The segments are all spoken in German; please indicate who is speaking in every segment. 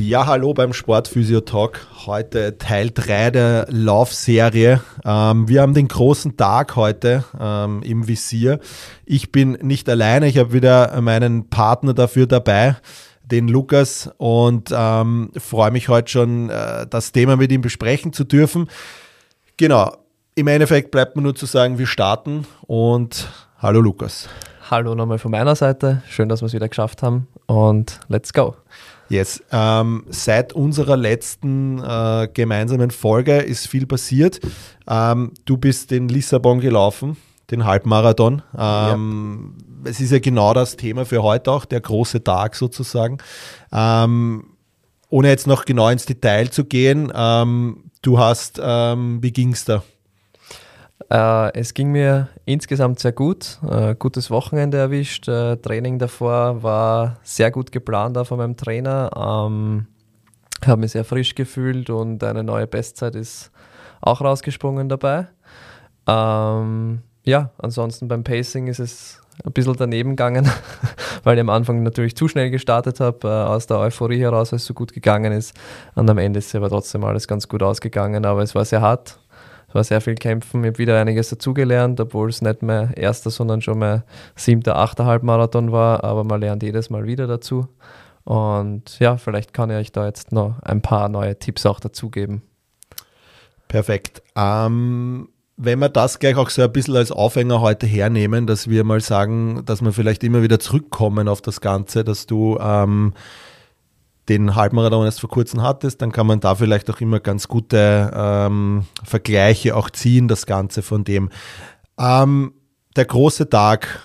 Speaker 1: Ja, hallo beim Sportphysio Talk. Heute Teil 3 der Laufserie. Ähm, wir haben den großen Tag heute ähm, im Visier. Ich bin nicht alleine, ich habe wieder meinen Partner dafür dabei, den Lukas, und ähm, freue mich heute schon, äh, das Thema mit ihm besprechen zu dürfen. Genau, im Endeffekt bleibt mir nur zu sagen, wir starten und hallo Lukas.
Speaker 2: Hallo nochmal von meiner Seite. Schön, dass wir es wieder geschafft haben und let's go.
Speaker 1: Yes. Ähm, seit unserer letzten äh, gemeinsamen Folge ist viel passiert. Ähm, du bist in Lissabon gelaufen, den Halbmarathon. Ähm, Es ist ja genau das Thema für heute auch, der große Tag sozusagen. Ähm, ohne jetzt noch genau ins Detail zu gehen, ähm, du hast, ähm, wie ging es da?
Speaker 2: Äh, es ging mir insgesamt sehr gut. Äh, gutes Wochenende erwischt. Äh, Training davor war sehr gut geplant auch von meinem Trainer. Ähm, habe mich sehr frisch gefühlt und eine neue Bestzeit ist auch rausgesprungen dabei. Ähm, ja, ansonsten beim Pacing ist es ein bisschen daneben gegangen, weil ich am Anfang natürlich zu schnell gestartet habe, äh, aus der Euphorie heraus, weil es so gut gegangen ist. Und am Ende ist aber trotzdem alles ganz gut ausgegangen, aber es war sehr hart. Es war sehr viel Kämpfen. Ich habe wieder einiges dazugelernt, obwohl es nicht mein erster, sondern schon mein siebter, achter Halbmarathon war. Aber man lernt jedes Mal wieder dazu. Und ja, vielleicht kann ich euch da jetzt noch ein paar neue Tipps auch dazugeben.
Speaker 1: Perfekt. Ähm, wenn wir das gleich auch so ein bisschen als Aufhänger heute hernehmen, dass wir mal sagen, dass wir vielleicht immer wieder zurückkommen auf das Ganze, dass du ähm, den Halbmarathon erst vor kurzem hattest, dann kann man da vielleicht auch immer ganz gute ähm, Vergleiche auch ziehen, das Ganze von dem. Ähm, der große Tag,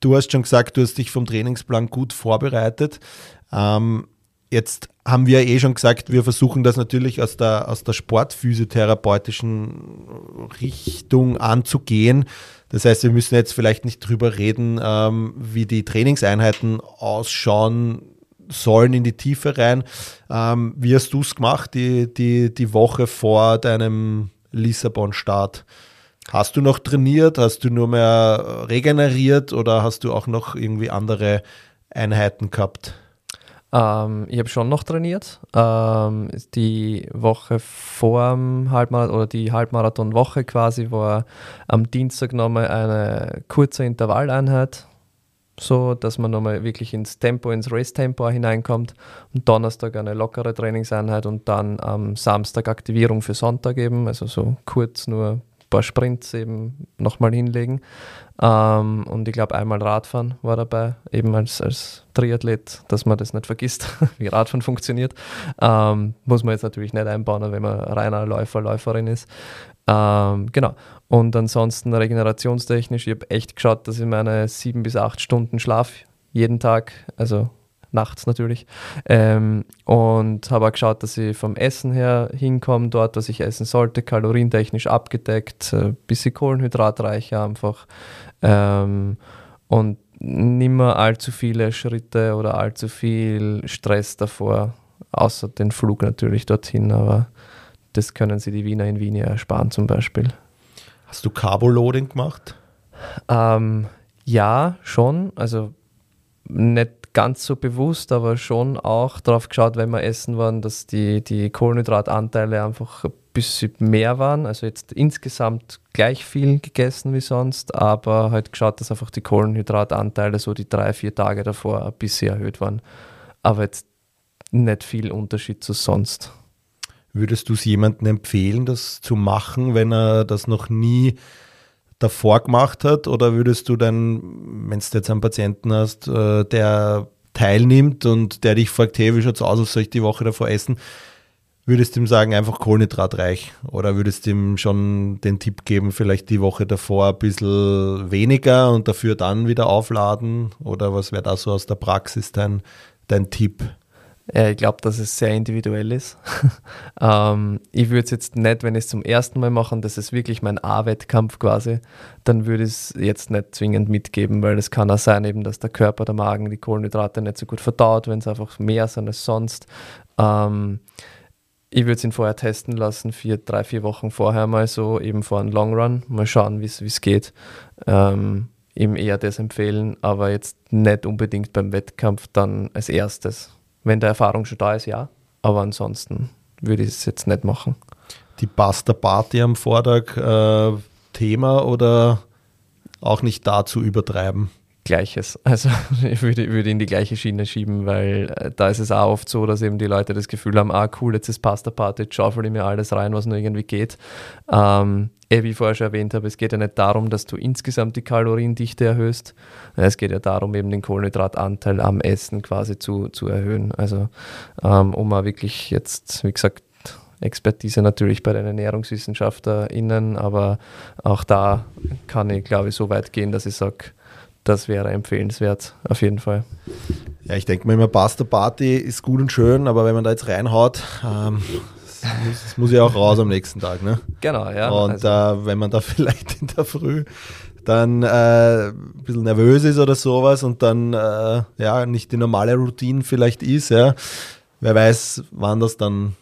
Speaker 1: du hast schon gesagt, du hast dich vom Trainingsplan gut vorbereitet. Ähm, jetzt haben wir eh schon gesagt, wir versuchen das natürlich aus der, aus der sportphysiotherapeutischen Richtung anzugehen. Das heißt, wir müssen jetzt vielleicht nicht drüber reden, ähm, wie die Trainingseinheiten ausschauen sollen in die Tiefe rein. Ähm, wie hast du es gemacht, die, die, die Woche vor deinem Lissabon-Start? Hast du noch trainiert? Hast du nur mehr regeneriert oder hast du auch noch irgendwie andere Einheiten gehabt?
Speaker 2: Ähm, ich habe schon noch trainiert. Ähm, die Woche vor dem Halbmarathon oder die Halbmarathon-Woche quasi war am Dienstag nochmal eine kurze Intervalleinheit, so dass man nochmal wirklich ins Tempo, ins Race-Tempo hineinkommt. Am Donnerstag eine lockere Trainingseinheit und dann am Samstag Aktivierung für Sonntag eben, also so kurz nur ein paar Sprints eben nochmal hinlegen. Ähm, und ich glaube, einmal Radfahren war dabei, eben als, als Triathlet, dass man das nicht vergisst, wie Radfahren funktioniert. Ähm, muss man jetzt natürlich nicht einbauen, wenn man reiner Läufer, Läuferin ist. Ähm, genau. Und ansonsten regenerationstechnisch, ich habe echt geschaut, dass ich meine sieben bis acht Stunden Schlaf jeden Tag, also nachts natürlich. Ähm, und habe auch geschaut, dass ich vom Essen her hinkomme, dort, was ich essen sollte, kalorientechnisch abgedeckt, ein bisschen kohlenhydratreicher einfach. Ähm, und nimmer allzu viele Schritte oder allzu viel Stress davor, außer den Flug natürlich dorthin, aber das können sie die Wiener in Wien ja ersparen zum Beispiel.
Speaker 1: Hast du Carboloading gemacht?
Speaker 2: Ähm, ja, schon. Also nicht ganz so bewusst, aber schon auch darauf geschaut, wenn wir essen waren, dass die, die Kohlenhydratanteile einfach ein bisschen mehr waren. Also jetzt insgesamt gleich viel gegessen wie sonst, aber halt geschaut, dass einfach die Kohlenhydratanteile so die drei, vier Tage davor ein bisschen erhöht waren. Aber jetzt nicht viel Unterschied zu sonst.
Speaker 1: Würdest du es jemandem empfehlen, das zu machen, wenn er das noch nie davor gemacht hat? Oder würdest du dann, wenn du jetzt einen Patienten hast, äh, der teilnimmt und der dich fragt, hey, wie schaut es aus, was soll ich die Woche davor essen? Würdest du ihm sagen, einfach kohlenhydratreich? Oder würdest du ihm schon den Tipp geben, vielleicht die Woche davor ein bisschen weniger und dafür dann wieder aufladen? Oder was wäre da so aus der Praxis dein, dein Tipp?
Speaker 2: Ja, ich glaube, dass es sehr individuell ist. ähm, ich würde es jetzt nicht, wenn ich es zum ersten Mal mache, das ist wirklich mein A-Wettkampf quasi, dann würde ich es jetzt nicht zwingend mitgeben, weil es kann auch sein, eben, dass der Körper, der Magen die Kohlenhydrate nicht so gut verdaut, wenn es einfach mehr sind als sonst. Ähm, ich würde es ihn vorher testen lassen, vier, drei, vier Wochen vorher mal so, eben vor einem Long Run, mal schauen, wie es geht. Ähm, ihm eher das empfehlen, aber jetzt nicht unbedingt beim Wettkampf dann als erstes. Wenn der Erfahrung schon da ist, ja. Aber ansonsten würde ich es jetzt nicht machen.
Speaker 1: Die Pasta Party am Vortag äh, Thema oder auch nicht dazu übertreiben?
Speaker 2: Gleiches. Also ich würde, würde in die gleiche Schiene schieben, weil äh, da ist es auch oft so, dass eben die Leute das Gefühl haben, ah cool, jetzt ist Pasta Party, schaufel ich mir alles rein, was nur irgendwie geht. Ähm, eh, wie ich vorher schon erwähnt habe, es geht ja nicht darum, dass du insgesamt die Kaloriendichte erhöhst. Es geht ja darum, eben den Kohlenhydratanteil am Essen quasi zu, zu erhöhen. Also ähm, um auch wirklich jetzt, wie gesagt, Expertise natürlich bei den ErnährungswissenschaftlerInnen, aber auch da kann ich, glaube ich, so weit gehen, dass ich sage, das wäre empfehlenswert, auf jeden Fall.
Speaker 1: Ja, ich denke mir immer, Pasta Party ist gut und schön, aber wenn man da jetzt reinhaut, ähm, das muss, das muss ja auch raus am nächsten Tag. Ne?
Speaker 2: Genau, ja.
Speaker 1: Und also. äh, wenn man da vielleicht in der Früh dann äh, ein bisschen nervös ist oder sowas und dann äh, ja nicht die normale Routine vielleicht ist, ja, wer weiß, wann das dann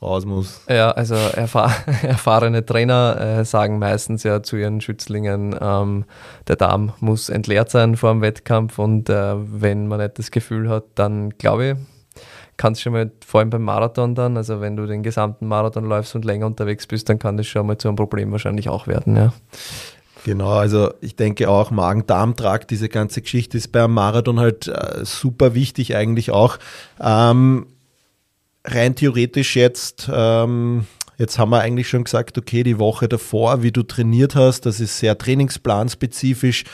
Speaker 1: raus muss.
Speaker 2: Ja, also erfahr erfahrene Trainer äh, sagen meistens ja zu ihren Schützlingen, ähm, der Darm muss entleert sein vor dem Wettkampf und äh, wenn man nicht das Gefühl hat, dann glaube ich, kann es schon mal, vor allem beim Marathon dann, also wenn du den gesamten Marathon läufst und länger unterwegs bist, dann kann das schon mal zu einem Problem wahrscheinlich auch werden, ja.
Speaker 1: Genau, also ich denke auch Magen-Darm-Trakt, diese ganze Geschichte ist beim Marathon halt äh, super wichtig eigentlich auch. Ähm, rein theoretisch jetzt, ähm, jetzt haben wir eigentlich schon gesagt, okay, die Woche davor, wie du trainiert hast, das ist sehr trainingsplanspezifisch,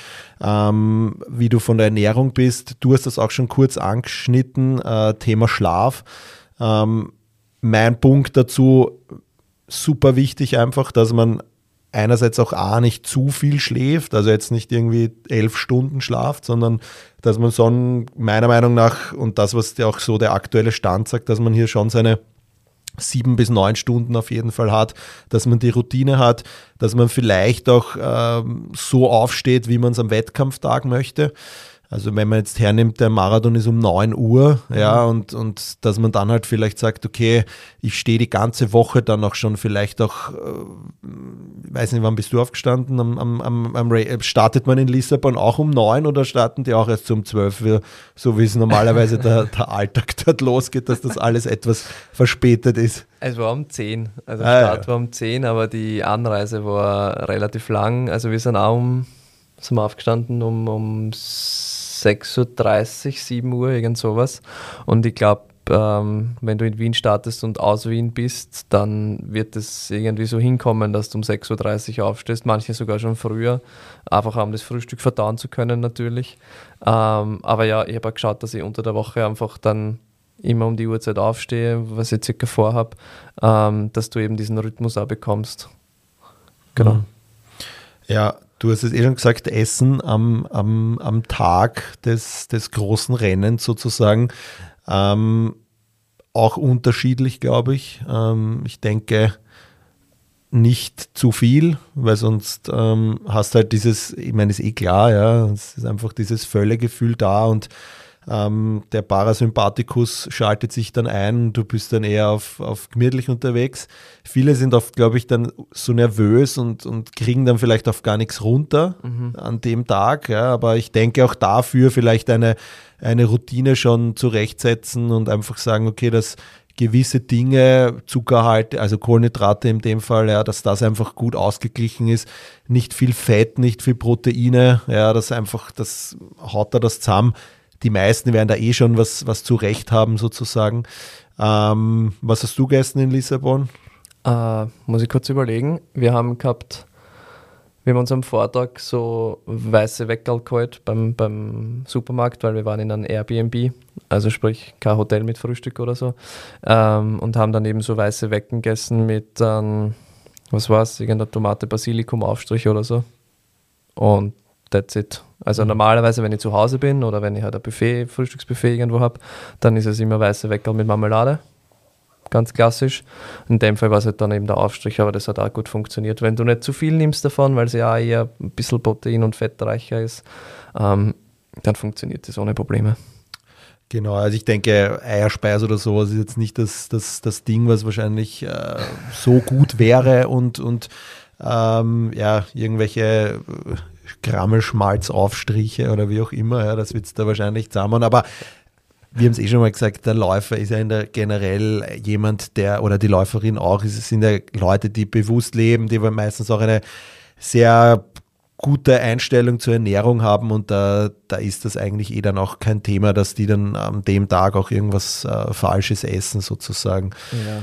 Speaker 1: ähm, wie du von der Ernährung bist. Du hast das auch schon kurz angeschnitten, äh, Thema Schlaf. Ähm, mein Punkt dazu, super wichtig einfach, dass man einerseits auch A, nicht zu viel schläft, also jetzt nicht irgendwie elf Stunden schlaft, sondern dass man so meiner Meinung nach, und das, was auch so der aktuelle Stand sagt, dass man hier schon seine sieben bis neun Stunden auf jeden Fall hat, dass man die Routine hat, dass man vielleicht auch ähm, so aufsteht, wie man es am Wettkampftag möchte. Also wenn man jetzt hernimmt, der Marathon ist um 9 Uhr, ja, mhm. und, und dass man dann halt vielleicht sagt, okay, ich stehe die ganze Woche dann auch schon vielleicht auch, äh, weiß nicht, wann bist du aufgestanden? Am, am, am, am startet man in Lissabon auch um 9 oder starten die auch erst um 12 Uhr, so wie es normalerweise der, der Alltag dort losgeht, dass das alles etwas verspätet ist?
Speaker 2: Es war um 10, also der ah, Start ja. war um 10, aber die Anreise war relativ lang, also wir sind auch um, sind wir aufgestanden um, um 6.30 Uhr, 7 Uhr, irgend sowas. Und ich glaube, ähm, wenn du in Wien startest und aus Wien bist, dann wird es irgendwie so hinkommen, dass du um 6.30 Uhr aufstehst, manche sogar schon früher, einfach um das Frühstück verdauen zu können natürlich. Ähm, aber ja, ich habe auch geschaut, dass ich unter der Woche einfach dann immer um die Uhrzeit aufstehe, was ich circa vorhabe, ähm, dass du eben diesen Rhythmus auch bekommst.
Speaker 1: Genau. Mhm. Ja, Du hast es eh schon gesagt, Essen am, am, am Tag des, des großen Rennens sozusagen. Ähm, auch unterschiedlich, glaube ich. Ähm, ich denke, nicht zu viel, weil sonst ähm, hast halt dieses, ich meine, ist eh klar, ja, es ist einfach dieses Völlegefühl da und ähm, der Parasympathikus schaltet sich dann ein, du bist dann eher auf, auf gemütlich unterwegs. Viele sind oft, glaube ich, dann so nervös und, und kriegen dann vielleicht auf gar nichts runter mhm. an dem Tag. Ja, aber ich denke auch dafür vielleicht eine, eine Routine schon zurechtsetzen und einfach sagen, okay, dass gewisse Dinge, Zuckerhalte, also Kohlenhydrate in dem Fall, ja, dass das einfach gut ausgeglichen ist. Nicht viel Fett, nicht viel Proteine, ja, das einfach, das haut da das zusammen die meisten werden da eh schon was, was zurecht haben, sozusagen. Ähm, was hast du gegessen in Lissabon?
Speaker 2: Äh, muss ich kurz überlegen. Wir haben gehabt, wir haben uns am Vortag so weiße Weckerl geholt beim, beim Supermarkt, weil wir waren in einem Airbnb, also sprich kein Hotel mit Frühstück oder so, ähm, und haben dann eben so weiße Wecken gegessen mit, ähm, was war es, irgendeiner Tomate, Basilikum, Aufstrich oder so. Und that's it. Also
Speaker 1: Mhm.
Speaker 2: normalerweise, wenn ich zu Hause bin oder wenn ich halt ein Buffet, Frühstücksbuffet irgendwo habe, dann ist es immer weiße Weckerl mit Marmelade. Ganz klassisch. In dem Fall war es halt dann eben der Aufstrich, aber das hat auch gut funktioniert. Wenn du nicht zu viel nimmst davon, weil es ja auch eher ein bisschen protein- und fettreicher ist, ähm, dann funktioniert das ohne Probleme.
Speaker 1: Genau, also ich denke, Eierspeis oder sowas ist jetzt nicht das, das, das Ding, was wahrscheinlich äh, so gut wäre und, und ähm, ja, irgendwelche Grammelschmalzaufstriche oder wie auch immer, ja, das wird es da wahrscheinlich zusammen. Aber wir haben es eh schon mal gesagt, der Läufer ist ja der generell jemand, der, oder die Läuferin auch, es sind ja Leute, die bewusst leben, die meistens auch eine sehr gute Einstellung zur Ernährung haben und da, da ist das eigentlich eh dann auch kein Thema, dass die dann an dem Tag auch irgendwas äh, Falsches essen sozusagen.
Speaker 2: Ja.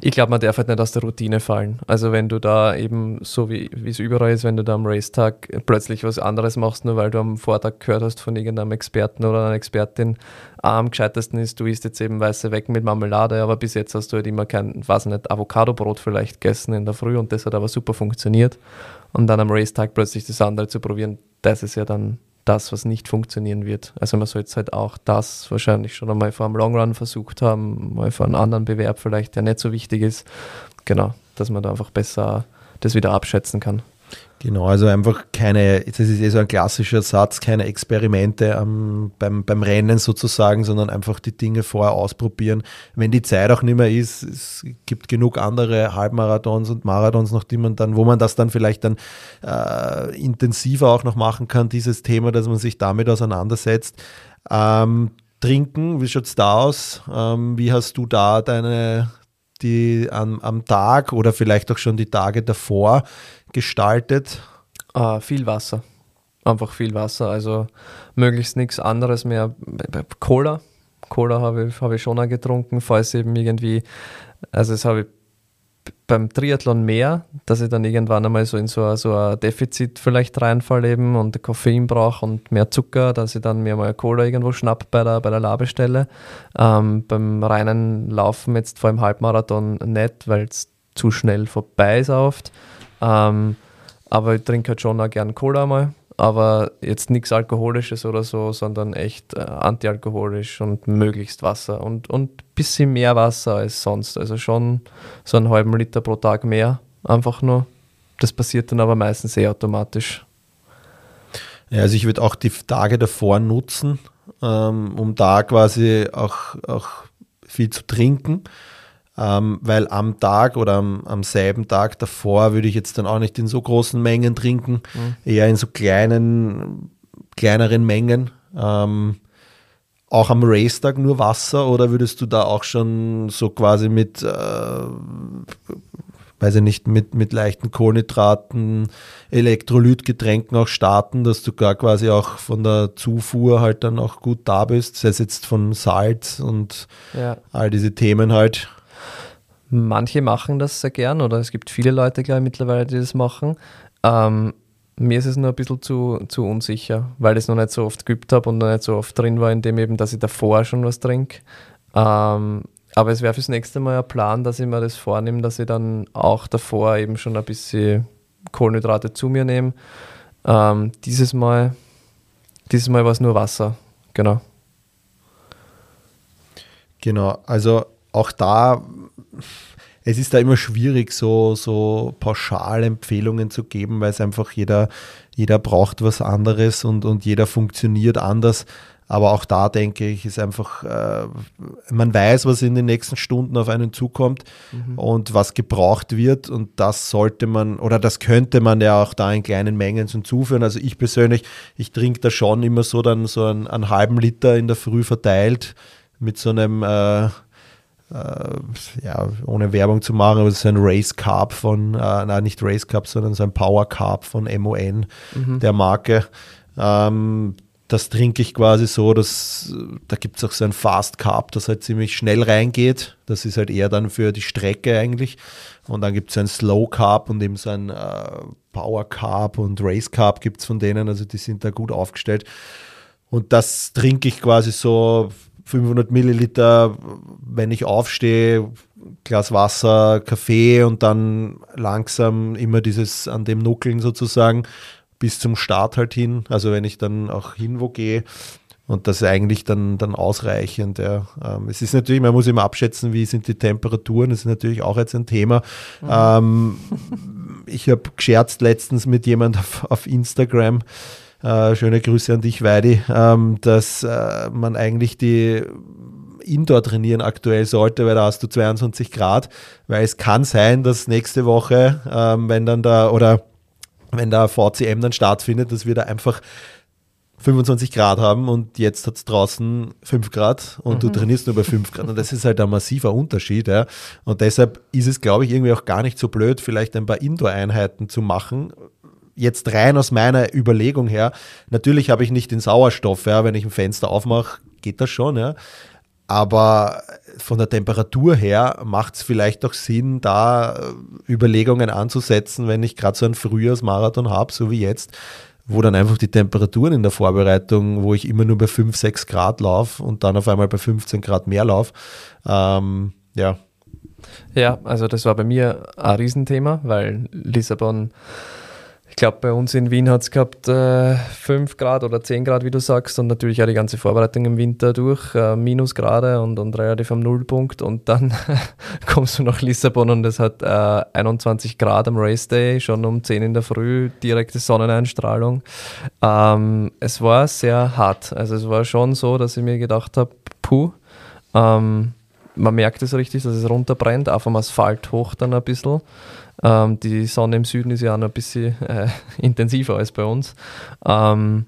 Speaker 2: Ich glaube, man darf halt nicht aus der Routine fallen. Also wenn du da eben, so wie es überall ist, wenn du da am Racetag plötzlich was anderes machst, nur weil du am Vortag gehört hast von irgendeinem Experten oder einer Expertin, am gescheitesten ist, du isst jetzt eben weiße Weg mit Marmelade, aber bis jetzt hast du halt immer kein, weiß nicht, Avocadobrot vielleicht gegessen in der Früh und das hat aber super funktioniert. Und dann am Racetag plötzlich das andere zu probieren, das ist ja dann das, was nicht funktionieren wird. Also man sollte halt auch das wahrscheinlich schon einmal vor einem Long Run versucht haben, mal vor einem anderen Bewerb vielleicht, der nicht so wichtig ist. Genau, dass man da einfach besser das wieder abschätzen kann.
Speaker 1: Genau, also einfach keine, das ist eh so ein klassischer Satz, keine Experimente am, beim, beim Rennen sozusagen, sondern einfach die Dinge vorher ausprobieren. Wenn die Zeit auch nicht mehr ist, es gibt genug andere Halbmarathons und Marathons noch, die man dann, wo man das dann vielleicht dann äh, intensiver auch noch machen kann, dieses Thema, dass man sich damit auseinandersetzt. Ähm, trinken, wie schaut es da aus? Ähm, wie hast du da deine, die am, am Tag oder vielleicht auch schon die Tage davor gestaltet?
Speaker 2: Ah, viel Wasser. Einfach viel Wasser. Also möglichst nichts anderes mehr. Cola. Cola habe ich, hab ich schon auch getrunken, falls eben irgendwie, also das habe ich beim Triathlon mehr, dass ich dann irgendwann einmal so in so ein, so ein Defizit vielleicht reinfalle eben und Koffein brauche und mehr Zucker, dass ich dann mir mal Cola irgendwo schnapp bei der, bei der Labestelle. Ähm, beim reinen Laufen jetzt vor dem Halbmarathon nicht, weil es zu schnell vorbei ist oft. Ähm, aber ich trinke halt schon auch gern Cola mal. Aber jetzt nichts Alkoholisches oder so, sondern echt äh, antialkoholisch und möglichst Wasser. Und ein bisschen mehr Wasser als sonst. Also schon so einen halben Liter pro Tag mehr. Einfach nur. Das passiert dann aber meistens eh automatisch.
Speaker 1: Ja, also ich würde auch die Tage davor nutzen, ähm, um da quasi auch, auch viel zu trinken. Ähm, weil am Tag oder am, am selben Tag davor würde ich jetzt dann auch nicht in so großen Mengen trinken, mhm. eher in so kleinen, kleineren Mengen. Ähm, auch am Racetag nur Wasser oder würdest du da auch schon so quasi mit, äh, weiß ich nicht, mit, mit leichten Kohlenhydraten, Elektrolytgetränken auch starten, dass du gar quasi auch von der Zufuhr halt dann auch gut da bist, sei es jetzt von Salz und ja. all diese Themen halt.
Speaker 2: Manche machen das sehr gern oder es gibt viele Leute, glaube ich, mittlerweile, die das machen. Ähm, mir ist es nur ein bisschen zu, zu unsicher, weil ich es noch nicht so oft geübt habe und noch nicht so oft drin war, in dem eben, dass ich davor schon was trinke. Ähm, aber es wäre fürs nächste Mal ein Plan, dass ich mir das vornehme, dass ich dann auch davor eben schon ein bisschen Kohlenhydrate zu mir nehme. Ähm, dieses Mal, dieses Mal war es nur Wasser, genau.
Speaker 1: Genau, also auch da, es ist da immer schwierig, so, so pauschal Empfehlungen zu geben, weil es einfach jeder, jeder braucht was anderes und, und jeder funktioniert anders. Aber auch da denke ich, ist einfach, äh, man weiß, was in den nächsten Stunden auf einen zukommt mhm. und was gebraucht wird. Und das sollte man, oder das könnte man ja auch da in kleinen Mengen zuführen. Also ich persönlich, ich trinke da schon immer so dann so einen, einen halben Liter in der Früh verteilt mit so einem äh, ja, ohne Werbung zu machen, aber es ist ein Race Carb von, äh, nein, nicht Race Carb, sondern so ein Power Carb von MON, mhm. der Marke. Ähm, das trinke ich quasi so, dass da gibt es auch so ein Fast Carb, das halt ziemlich schnell reingeht. Das ist halt eher dann für die Strecke eigentlich. Und dann gibt es ein Slow Carb und eben so ein äh, Power Carb und Race Carb gibt es von denen, also die sind da gut aufgestellt. Und das trinke ich quasi so 500 Milliliter, wenn ich aufstehe, Glas Wasser, Kaffee und dann langsam immer dieses an dem Nuckeln sozusagen, bis zum Start halt hin, also wenn ich dann auch hin wo gehe. Und das ist eigentlich dann, dann ausreichend. Ja. Ähm, es ist natürlich, man muss immer abschätzen, wie sind die Temperaturen. Das ist natürlich auch jetzt ein Thema. Mhm. Ähm, ich habe gescherzt letztens mit jemand auf, auf Instagram, äh, schöne Grüße an dich, Weidi, ähm, dass äh, man eigentlich die Indoor trainieren aktuell sollte, weil da hast du 22 Grad, weil es kann sein, dass nächste Woche, ähm, wenn dann da oder wenn da VCM dann stattfindet, dass wir da einfach 25 Grad haben und jetzt hat es draußen 5 Grad und mhm. du trainierst nur bei 5 Grad. Und das ist halt ein massiver Unterschied. Ja. Und deshalb ist es, glaube ich, irgendwie auch gar nicht so blöd, vielleicht ein paar Indoor-Einheiten zu machen. Jetzt rein aus meiner Überlegung her, natürlich habe ich nicht den Sauerstoff, ja, wenn ich ein Fenster aufmache, geht das schon, ja. Aber von der Temperatur her macht es vielleicht auch Sinn, da Überlegungen anzusetzen, wenn ich gerade so einen Frühjahrsmarathon habe, so wie jetzt, wo dann einfach die Temperaturen in der Vorbereitung, wo ich immer nur bei 5, 6 Grad laufe und dann auf einmal bei 15 Grad mehr laufe. Ähm, ja.
Speaker 2: Ja, also das war bei mir ein Riesenthema, weil Lissabon ich glaube, bei uns in Wien hat es gehabt äh, 5 Grad oder 10 Grad, wie du sagst, und natürlich auch die ganze Vorbereitung im Winter durch, äh, Minusgrade und, und relativ am Nullpunkt. Und dann kommst du nach Lissabon und es hat äh, 21 Grad am Race Day, schon um 10 in der Früh, direkte Sonneneinstrahlung. Ähm, es war sehr hart. Also es war schon so, dass ich mir gedacht habe, puh, ähm, man merkt es richtig, dass es runterbrennt, auf dem Asphalt hoch dann ein bisschen. Ähm, die Sonne im Süden ist ja auch noch ein bisschen äh, intensiver als bei uns. Ähm,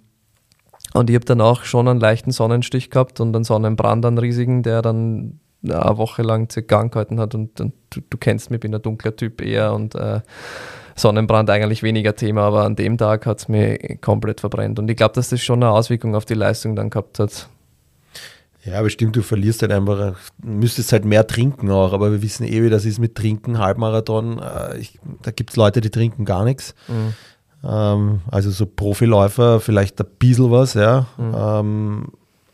Speaker 2: und ich habe dann auch schon einen leichten Sonnenstich gehabt und einen Sonnenbrand, einen riesigen, der dann eine Woche lang circa angehalten hat. Und, und du, du, kennst mich, ich bin ein dunkler Typ eher und äh, Sonnenbrand eigentlich weniger Thema, aber an dem Tag hat es mir komplett verbrennt. Und ich glaube, dass das schon eine Auswirkung auf die Leistung dann gehabt hat.
Speaker 1: Ja, bestimmt, du verlierst halt einfach, müsstest halt mehr trinken auch, aber wir wissen eh, wie das ist mit Trinken, Halbmarathon. Äh, ich, da gibt es Leute, die trinken gar nichts. Mhm. Ähm, also so Profiläufer, vielleicht ein bisschen was, ja. Mhm. Ähm,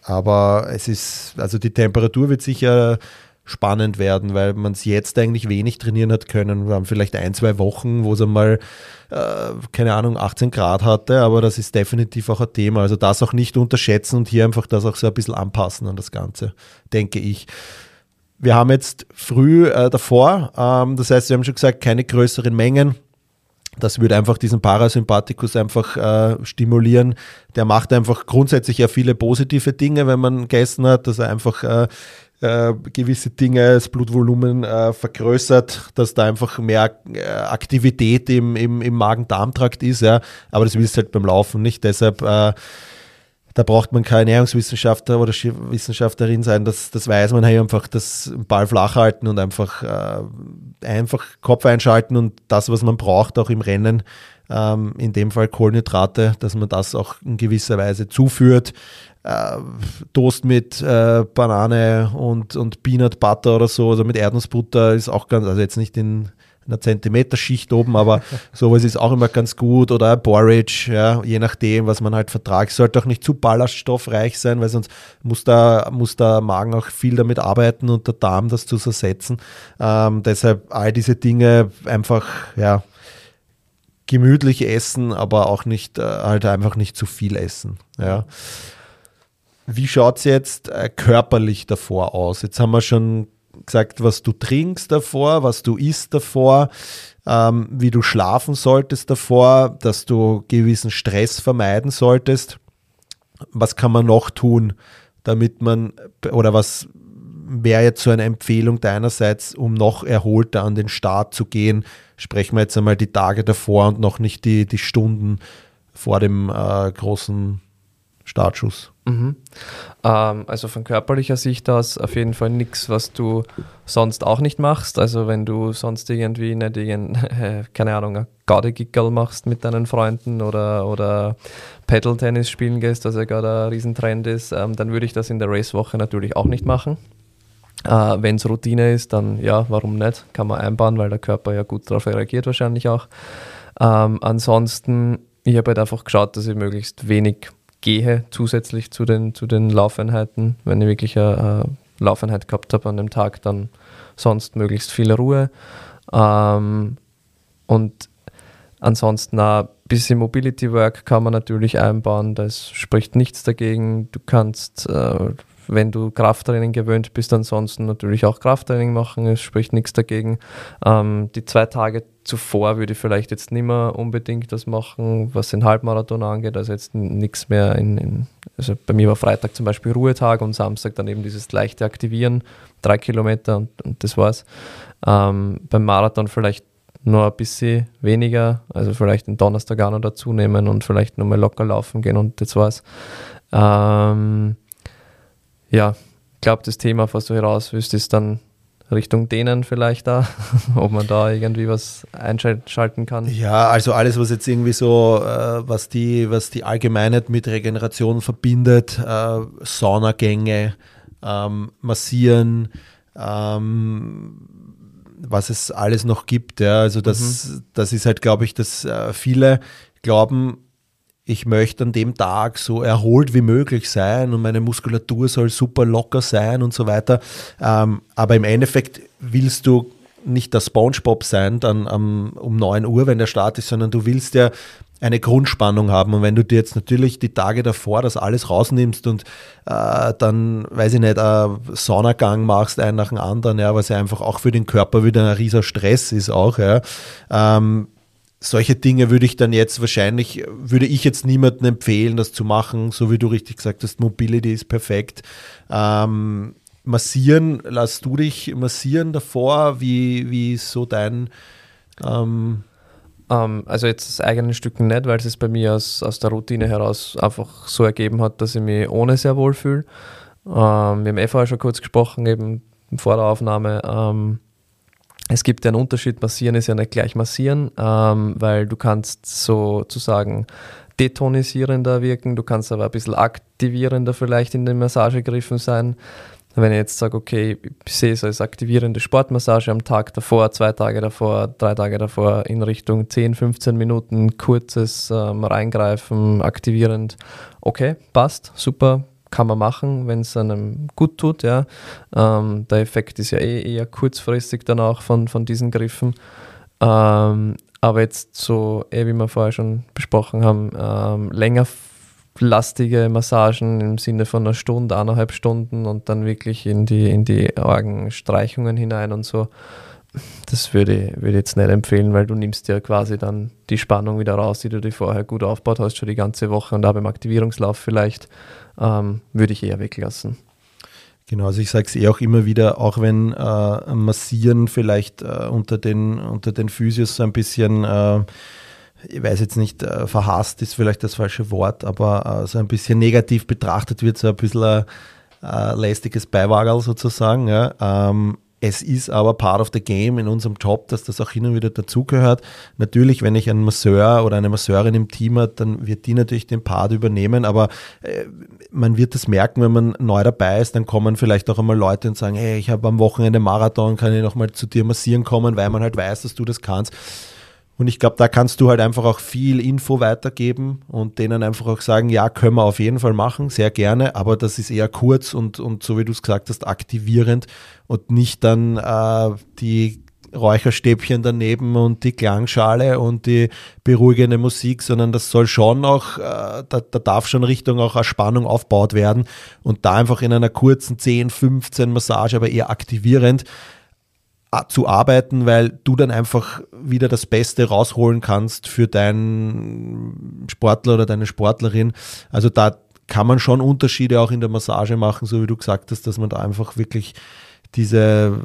Speaker 1: aber es ist, also die Temperatur wird sicher spannend werden, weil man es jetzt eigentlich wenig trainieren hat können. Wir haben vielleicht ein, zwei Wochen, wo es einmal, äh, keine Ahnung, 18 Grad hatte, aber das ist definitiv auch ein Thema. Also das auch nicht unterschätzen und hier einfach das auch so ein bisschen anpassen an das Ganze, denke ich. Wir haben jetzt früh äh, davor, ähm, das heißt, wir haben schon gesagt, keine größeren Mengen. Das würde einfach diesen Parasympathikus einfach äh, stimulieren. Der macht einfach grundsätzlich ja viele positive Dinge, wenn man gegessen hat, dass er einfach äh, äh, gewisse Dinge, das Blutvolumen äh, vergrößert, dass da einfach mehr äh, Aktivität im, im, im Magen-Darm-Trakt ist, ja. Aber das willst du halt beim Laufen nicht. Deshalb, äh, da braucht man kein Ernährungswissenschaftler oder Wissenschaftlerin sein, das, das weiß man halt einfach, das Ball flach halten und einfach, äh, einfach Kopf einschalten und das, was man braucht, auch im Rennen, ähm, in dem Fall Kohlenhydrate, dass man das auch in gewisser Weise zuführt äh, Toast mit äh, Banane und, und Peanut Butter oder so, also mit Erdnussbutter ist auch ganz, also jetzt nicht in einer Zentimeterschicht oben, aber sowas ist auch immer ganz gut oder Porridge, ja, je nachdem, was man halt vertragt. Sollte auch nicht zu ballaststoffreich sein, weil sonst muss der, muss der Magen auch viel damit arbeiten und der Darm das zu ersetzen. Ähm, deshalb all diese Dinge einfach, ja, gemütlich essen, aber auch nicht, äh, halt einfach nicht zu viel essen, ja. Wie schaut es jetzt äh, körperlich davor aus? Jetzt haben wir schon gesagt, was du trinkst davor, was du isst davor, ähm, wie du schlafen solltest davor, dass du gewissen Stress vermeiden solltest. Was kann man noch tun, damit man, oder was wäre jetzt so eine Empfehlung deinerseits, um noch erholter an den Start zu gehen? Sprechen wir jetzt einmal die Tage davor und noch nicht die, die Stunden vor dem äh, großen Startschuss.
Speaker 2: Mhm. Ähm, also von körperlicher Sicht aus auf jeden Fall nichts, was du sonst auch nicht machst. Also wenn du sonst irgendwie nicht irgend, äh, keine Ahnung, Gaudegickel machst mit deinen Freunden oder, oder Pedal-Tennis spielen gehst, was ja gerade ein Riesentrend ist, ähm, dann würde ich das in der Racewoche natürlich auch nicht machen. Äh, wenn es Routine ist, dann ja, warum nicht? Kann man einbauen, weil der Körper ja gut darauf reagiert wahrscheinlich auch. Ähm, ansonsten, ich habe halt einfach geschaut, dass ich möglichst wenig gehe zusätzlich zu den, zu den Laufeinheiten. Wenn ich wirklich eine, eine Laufeinheit gehabt habe an dem Tag, dann sonst möglichst viel Ruhe. Ähm, und Ansonsten ein bisschen Mobility Work kann man natürlich einbauen, das spricht nichts dagegen. Du kannst, äh, wenn du Krafttraining gewöhnt bist, ansonsten natürlich auch Krafttraining machen, es spricht nichts dagegen. Ähm, die zwei Tage zuvor würde ich vielleicht jetzt nicht mehr unbedingt das machen, was den Halbmarathon angeht, also jetzt nichts mehr in, in, also bei mir war Freitag zum Beispiel Ruhetag und Samstag dann eben dieses leichte Aktivieren, drei Kilometer und, und das war's. Ähm, beim Marathon vielleicht nur ein bisschen weniger, also vielleicht den Donnerstag auch noch dazu nehmen und vielleicht nochmal locker laufen gehen und das war's. Ähm, ja, ich glaube, das Thema, was du heraus willst, ist dann Richtung denen vielleicht da, ob man da irgendwie was einschalten kann.
Speaker 1: Ja, also alles, was jetzt irgendwie so, äh, was, die, was die Allgemeinheit mit Regeneration verbindet, äh, Saunagänge, ähm, Massieren, ähm, was es alles noch gibt. Ja. Also das, mhm. das ist halt, glaube ich, dass äh, viele glauben, ich möchte an dem Tag so erholt wie möglich sein und meine Muskulatur soll super locker sein und so weiter. Ähm, aber im Endeffekt willst du nicht der Spongebob sein, dann um, um 9 Uhr, wenn der Start ist, sondern du willst ja eine Grundspannung haben. Und wenn du dir jetzt natürlich die Tage davor das alles rausnimmst und äh, dann, weiß ich nicht, einen Saunagang machst, einen nach dem anderen, ja, was ja einfach auch für den Körper wieder ein riesiger Stress ist auch, ja. Ähm, solche Dinge würde ich dann jetzt wahrscheinlich, würde ich jetzt niemandem empfehlen, das zu machen, so wie du richtig gesagt hast, Mobility ist perfekt. Ähm, massieren, lass du dich massieren davor? Wie, wie so dein
Speaker 2: ähm, ähm, also jetzt das eigene Stücken nicht, weil es es bei mir aus, aus der Routine heraus einfach so ergeben hat, dass ich mich ohne sehr wohl fühle. Ähm, wir haben eh vorher schon kurz gesprochen, eben vor der Aufnahme. Ähm, es gibt einen Unterschied, massieren ist ja nicht gleich massieren, ähm, weil du kannst sozusagen detonisierender wirken, du kannst aber ein bisschen aktivierender vielleicht in den Massagegriffen sein. Wenn ich jetzt sage, okay, ich sehe es als aktivierende Sportmassage am Tag davor, zwei Tage davor, drei Tage davor in Richtung 10, 15 Minuten kurzes ähm, Reingreifen, aktivierend, okay, passt, super, kann man machen, wenn es einem gut tut. Ja. Ähm, der Effekt ist ja eh eher kurzfristig dann auch von, von diesen Griffen. Ähm, aber jetzt so, eh wie wir vorher schon besprochen haben, ähm, länger Massagen im Sinne von einer Stunde, eineinhalb Stunden und dann wirklich in die, in die Orgenstreichungen hinein und so. Das würde, würde ich jetzt nicht empfehlen, weil du nimmst ja quasi dann die Spannung wieder raus, die du dir vorher gut aufgebaut hast, schon die ganze Woche und auch beim Aktivierungslauf vielleicht, ähm, würde ich eher weglassen.
Speaker 1: Genau, also ich sage es eh auch immer wieder, auch wenn äh, Massieren vielleicht äh, unter, den, unter den Physios so ein bisschen äh, ich weiß jetzt nicht, äh, verhasst ist vielleicht das falsche Wort, aber äh, so ein bisschen negativ betrachtet wird, so ein bisschen ein äh, lästiges Beiwagerl sozusagen. Ja. Ähm, es ist aber part of the game in unserem Job, dass das auch hin und wieder dazugehört. Natürlich, wenn ich einen Masseur oder eine Masseurin im Team hat, dann wird die natürlich den Part übernehmen, aber äh, man wird das merken, wenn man neu dabei ist, dann kommen vielleicht auch einmal Leute und sagen, hey, ich habe am Wochenende Marathon, kann ich nochmal zu dir massieren kommen, weil man halt weiß, dass du das kannst. Und ich glaube, da kannst du halt einfach auch viel Info weitergeben und denen einfach auch sagen, ja, können wir auf jeden Fall machen, sehr gerne, aber das ist eher kurz und, und so wie du es gesagt hast, aktivierend und nicht dann äh, die Räucherstäbchen daneben und die Klangschale und die beruhigende Musik, sondern das soll schon auch, äh, da, da darf schon Richtung auch eine Spannung aufgebaut werden und da einfach in einer kurzen 10, 15 Massage, aber eher aktivierend zu arbeiten, weil du dann einfach wieder das Beste rausholen kannst für deinen Sportler oder deine Sportlerin. Also da kann man schon Unterschiede auch in der Massage machen, so wie du gesagt hast, dass man da einfach wirklich diese,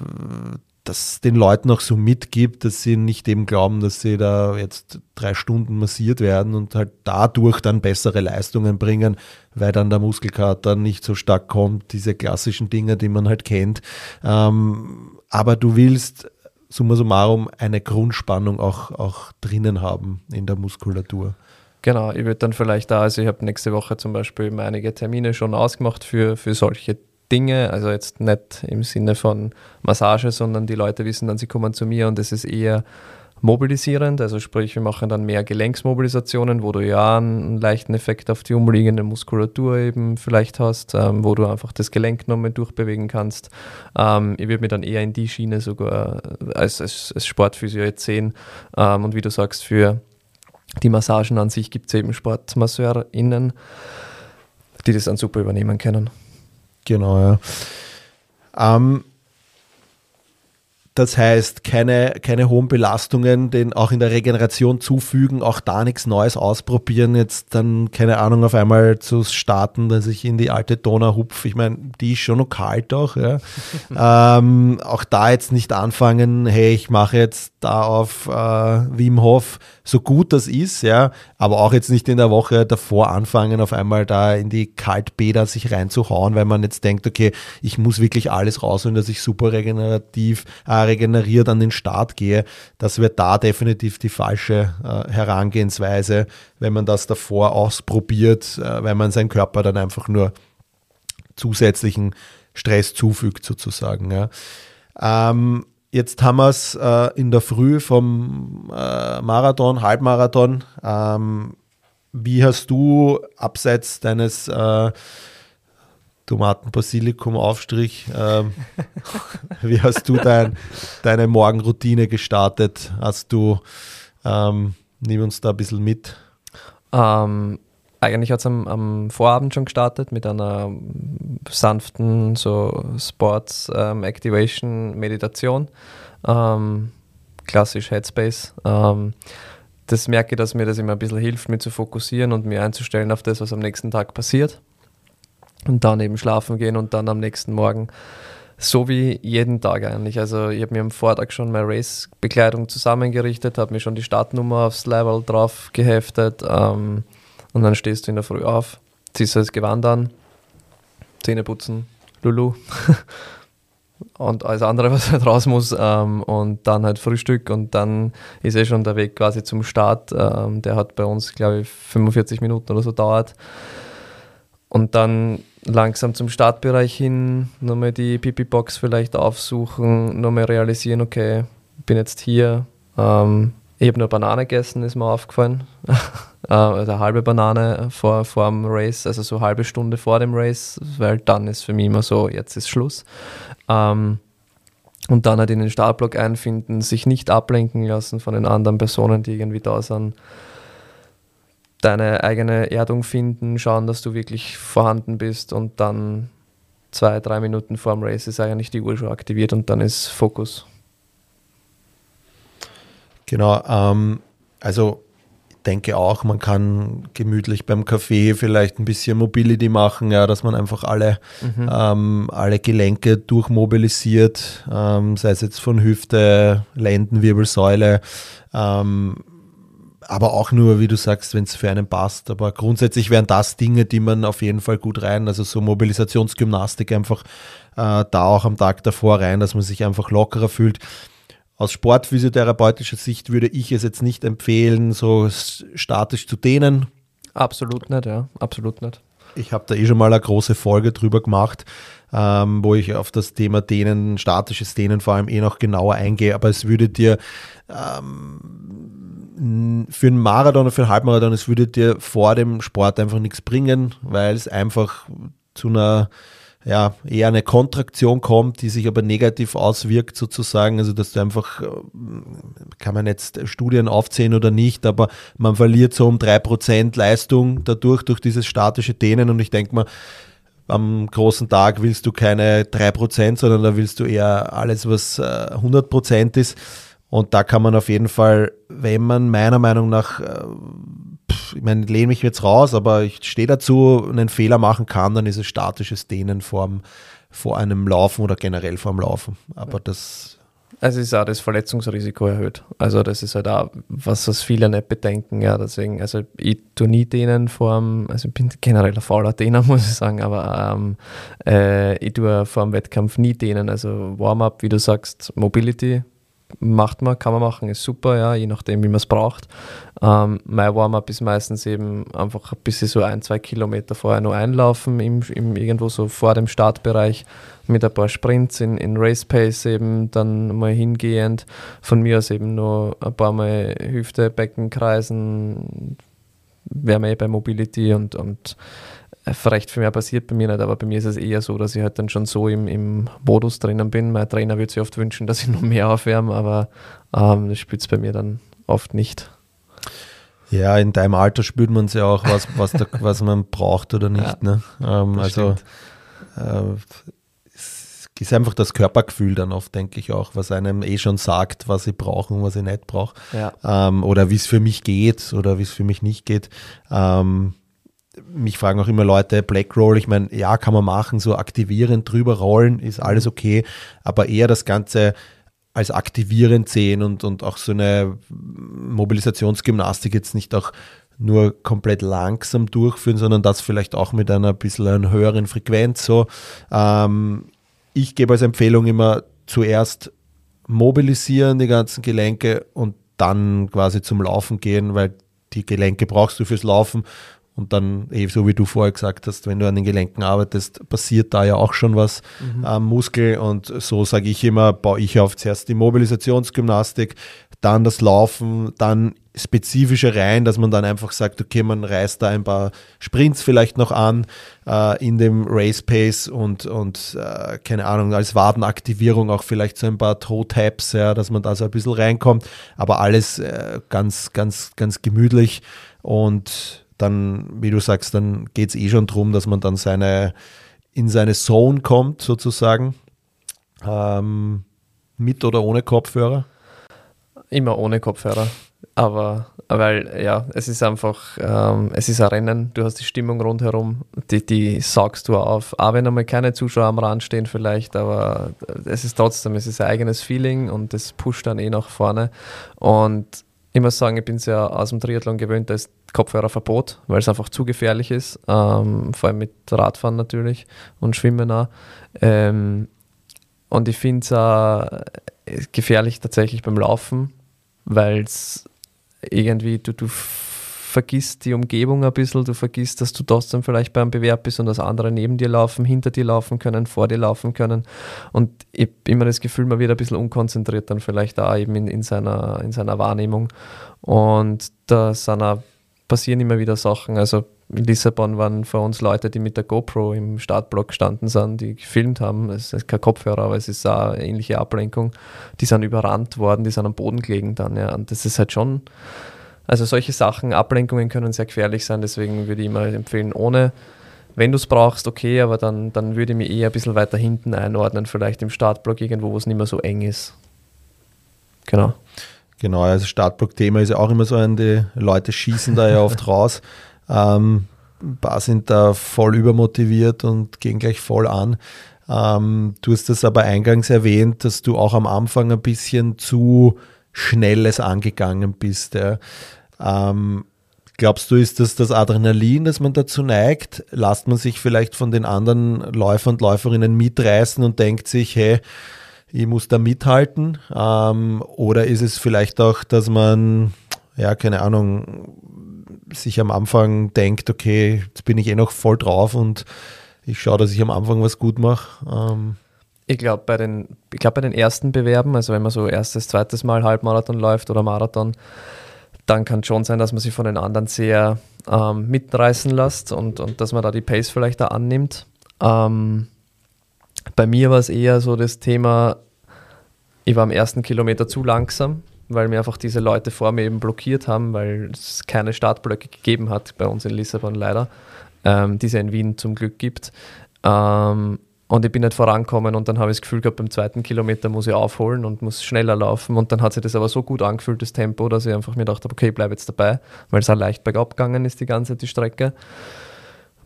Speaker 1: das den Leuten auch so mitgibt, dass sie nicht eben glauben, dass sie da jetzt drei Stunden massiert werden und halt dadurch dann bessere Leistungen bringen, weil dann der Muskelkater nicht so stark kommt, diese klassischen Dinge, die man halt kennt. Ähm, aber du willst summa summarum eine Grundspannung auch, auch drinnen haben in der Muskulatur.
Speaker 2: Genau, ich würde dann vielleicht da, also ich habe nächste Woche zum Beispiel einige Termine schon ausgemacht für, für solche Dinge, also jetzt nicht im Sinne von Massage, sondern die Leute wissen dann, sie kommen zu mir und es ist eher mobilisierend, also sprich, wir machen dann mehr Gelenksmobilisationen, wo du ja einen, leichten Effekt auf die umliegende Muskulatur eben vielleicht hast, ähm, wo du einfach das Gelenk nochmal durchbewegen kannst. Ähm, ich würde mir dann eher in die Schiene sogar als, als, als Sportphysio jetzt sehen ähm, und wie du sagst, für die Massagen an sich gibt es eben SportmasseurInnen, die das dann super übernehmen können.
Speaker 1: Genau, ja. Ähm, das heißt, keine, keine hohen Belastungen, den auch in der Regeneration zufügen, auch da nichts Neues ausprobieren, jetzt dann, keine Ahnung, auf einmal zu starten, dass ich in die alte Donau hupfe. Ich meine, die ist schon noch kalt auch, ja. ähm, auch da jetzt nicht anfangen, hey, ich mache jetzt da auf äh, Wim Hof, so gut das ist, ja, aber auch jetzt nicht in der Woche davor anfangen, auf einmal da in die Kaltbäder sich reinzuhauen, weil man jetzt denkt, okay, ich muss wirklich alles rausholen, dass ich super regenerativ äh, regeneriert an den Start gehe, das wird da definitiv die falsche äh, Herangehensweise, wenn man das davor ausprobiert, äh, weil man seinem Körper dann einfach nur zusätzlichen Stress zufügt sozusagen. Ja. Ähm, jetzt haben wir es äh, in der Früh vom äh, Marathon, Halbmarathon. Ähm, wie hast du abseits deines äh, Tomaten-Basilikum-Aufstrich. Ähm, wie hast du dein, deine Morgenroutine gestartet? Hast du, ähm, nimm uns da ein bisschen mit.
Speaker 2: Ähm, eigentlich hat es am, am, Vorabend schon gestartet mit einer sanften so Sports ähm, Activation Meditation. Ähm, klassisch Headspace. Ähm, das merke ich, dass mir das immer ein bisschen hilft, mich zu fokussieren und mir einzustellen auf das, was am nächsten Tag passiert und dann eben schlafen gehen und dann am nächsten Morgen. So wie jeden Tag eigentlich. Also ich habe mir am Vortag schon meine Race-Bekleidung zusammengerichtet, habe mir schon die Startnummer aufs Level drauf geheftet ähm, und dann stehst du in der Früh auf, ziehst das Gewand an, Zähne putzen, Lulu und alles andere, was halt raus muss ähm, und dann halt Frühstück und dann ist eh schon der Weg quasi zum Start. Ähm, der hat bei uns, glaube ich, 45 Minuten oder so dauert. Und dann langsam zum Startbereich hin, nochmal die Pipi-Box vielleicht aufsuchen, nochmal realisieren, okay, bin jetzt hier. Ähm, ich habe nur Banane gegessen, ist mir aufgefallen. äh, also eine halbe Banane vor, vor dem Race, also so eine halbe Stunde vor dem Race, weil dann ist für mich immer so, jetzt ist Schluss. Ähm, und dann halt in den Startblock einfinden, sich nicht ablenken lassen von den anderen Personen, die irgendwie da sind deine eigene Erdung finden, schauen, dass du wirklich vorhanden bist und dann zwei, drei Minuten vor dem Race ist eigentlich die Uhr schon aktiviert und dann ist Fokus.
Speaker 1: Genau, ähm, also ich denke auch, man kann gemütlich beim Kaffee vielleicht ein bisschen Mobility machen, ja, dass man einfach alle, mhm. ähm, alle Gelenke durchmobilisiert, ähm, sei es jetzt von Hüfte, Lendenwirbelsäule, ähm, aber auch nur, wie du sagst, wenn es für einen passt. Aber grundsätzlich wären das Dinge, die man auf jeden Fall gut rein, also so Mobilisationsgymnastik einfach äh, da auch am Tag davor rein, dass man sich einfach lockerer fühlt. Aus sportphysiotherapeutischer Sicht würde ich es jetzt nicht empfehlen, so statisch zu dehnen.
Speaker 2: Absolut nicht, ja, absolut nicht.
Speaker 1: Ich habe da eh schon mal eine große Folge drüber gemacht, ähm, wo ich auf das Thema Dehnen, statisches Dehnen vor allem eh noch genauer eingehe. Aber es würde dir ähm, für einen Marathon oder für einen Halbmarathon, es würde dir vor dem Sport einfach nichts bringen, weil es einfach zu einer ja, eher eine Kontraktion kommt, die sich aber negativ auswirkt sozusagen. Also dass du einfach, äh, kann man jetzt Studien aufzählen oder nicht, aber man verliert so um drei Prozent Leistung dadurch, durch dieses statische Dehnen. Und ich denke mal, am großen Tag willst du keine drei Prozent, sondern da willst du eher alles, was 100 äh, Prozent ist. Und da kann man auf jeden Fall, wenn man meiner Meinung nach, äh, ich meine, lehne mich jetzt raus, aber ich stehe dazu, einen Fehler machen kann, dann ist es statisches Dehnen vor, vor einem Laufen oder generell vor dem Laufen. Aber das.
Speaker 2: Also ist auch das Verletzungsrisiko erhöht. Also das ist halt auch, was das viele nicht bedenken. Ja, deswegen, also ich tue nie denen vor dem, also ich bin generell ein fauler Dehner, muss ich sagen, aber ähm, äh, ich tue vor dem Wettkampf nie dehnen. Also Warm-up, wie du sagst, Mobility, macht man, kann man machen, ist super, ja, je nachdem, wie man es braucht. Ähm, mein Warm-up ist meistens eben einfach ein bisschen so ein, zwei Kilometer vorher nur einlaufen, im, im, irgendwo so vor dem Startbereich mit ein paar Sprints in, in Race Pace eben dann mal hingehend. Von mir aus eben nur ein paar Mal Hüfte, Becken kreisen, wäre man eh bei Mobility und, und recht viel mehr passiert bei mir nicht, aber bei mir ist es eher so, dass ich halt dann schon so im, im Modus drinnen bin. Mein Trainer würde sich oft wünschen, dass ich noch mehr aufwärme, aber ähm, das spielt es bei mir dann oft nicht.
Speaker 1: Ja, in deinem Alter spürt man es ja auch, was, was, da, was man braucht oder nicht. Ja, ne? Ähm, also äh, es ist einfach das Körpergefühl dann oft, denke ich auch, was einem eh schon sagt, was ich brauche und was ich nicht brauche. Ja. Ähm, oder wie es für mich geht oder wie es für mich nicht geht. Ähm, mich fragen auch immer Leute, Black Roll, ich meine, ja, kann man machen, so aktivierend drüber rollen, ist alles okay, aber eher das Ganze als aktivierend sehen und, und auch so eine Mobilisationsgymnastik jetzt nicht auch nur komplett langsam durchführen, sondern das vielleicht auch mit einer bisschen höheren Frequenz. So, ähm, ich gebe als Empfehlung immer zuerst mobilisieren die ganzen Gelenke und dann quasi zum Laufen gehen, weil die Gelenke brauchst du fürs Laufen und dann, eh, so wie du vorher gesagt hast, wenn du an den Gelenken arbeitest, passiert da ja auch schon was mhm. am Muskel. Und so sage ich immer, baue ich auf zuerst die Mobilisationsgymnastik, dann das Laufen, dann spezifische Reihen, dass man dann einfach sagt, okay, man reißt da ein paar Sprints vielleicht noch an äh, in dem Race Pace und, und äh, keine Ahnung, als Wadenaktivierung auch vielleicht so ein paar Toe-Taps, ja, dass man da so ein bisschen reinkommt, aber alles äh, ganz, ganz, ganz gemütlich und dann, wie du sagst, dann geht es eh schon darum, dass man dann seine, in seine Zone kommt, sozusagen. Ähm, mit oder ohne Kopfhörer?
Speaker 2: Immer ohne Kopfhörer. Aber weil, ja, es ist einfach, ähm, es ist ein Rennen, du hast die Stimmung rundherum, die, die saugst du auf. Auch wenn einmal keine Zuschauer am Rand stehen vielleicht, aber es ist trotzdem, es ist ein eigenes Feeling und es pusht dann eh nach vorne. Und ich muss sagen, ich bin es ja aus dem Triathlon gewöhnt, da ist Kopfhörerverbot, weil es einfach zu gefährlich ist, ähm, vor allem mit Radfahren natürlich und Schwimmen auch. Ähm, und ich finde es auch gefährlich tatsächlich beim Laufen, weil es irgendwie, du, du vergisst die Umgebung ein bisschen, du vergisst, dass du trotzdem vielleicht beim Bewerb bist und dass andere neben dir laufen, hinter dir laufen können, vor dir laufen können. Und ich habe immer das Gefühl, man wird ein bisschen unkonzentriert dann vielleicht auch eben in, in, seiner, in seiner Wahrnehmung. Und da sind auch, passieren immer wieder Sachen. Also in Lissabon waren vor uns Leute, die mit der GoPro im Startblock gestanden sind, die gefilmt haben. Es ist kein Kopfhörer, aber es ist auch eine ähnliche Ablenkung. Die sind überrannt worden, die sind am Boden gelegen dann. Ja. Und das ist halt schon also solche Sachen, Ablenkungen können sehr gefährlich sein, deswegen würde ich immer empfehlen, ohne, wenn du es brauchst, okay, aber dann, dann würde ich mich eher ein bisschen weiter hinten einordnen, vielleicht im Startblock irgendwo, wo es nicht mehr so eng ist. Genau.
Speaker 1: Genau, also Startblock-Thema ist ja auch immer so ein, die Leute schießen da ja oft raus. Ähm, ein paar sind da voll übermotiviert und gehen gleich voll an. Ähm, du hast das aber eingangs erwähnt, dass du auch am Anfang ein bisschen zu Schnelles angegangen bist. Ja. Ähm, glaubst du, ist das das Adrenalin, dass man dazu neigt? Lasst man sich vielleicht von den anderen Läufer und Läuferinnen mitreißen und denkt sich, hey, ich muss da mithalten? Ähm, oder ist es vielleicht auch, dass man, ja, keine Ahnung, sich am Anfang denkt, okay, jetzt bin ich eh noch voll drauf und ich schaue, dass ich am Anfang was gut mache? Ähm,
Speaker 2: ich glaube, bei, den, glaub, bei den ersten Bewerben, also wenn man so erstes, zweites Mal Halbmarathon läuft oder Marathon, dann kann es schon sein, dass man sich von den anderen sehr ähm, mitreißen lässt und, und dass man da die Pace vielleicht da annimmt. Ähm, bei mir war es eher so das Thema, ich war am ersten Kilometer zu langsam, weil mir einfach diese Leute vor mir eben blockiert haben, weil es keine Startblöcke gegeben hat bei uns in Lissabon leider, ähm, die es ja in Wien zum Glück gibt. Ähm, und ich bin nicht vorankommen und dann habe ich das Gefühl gehabt, beim zweiten Kilometer muss ich aufholen und muss schneller laufen. Und dann hat sich das aber so gut angefühlt, das Tempo, dass ich einfach mir dachte, okay, ich bleibe jetzt dabei, weil es auch leicht bergab gegangen ist, die ganze die Strecke.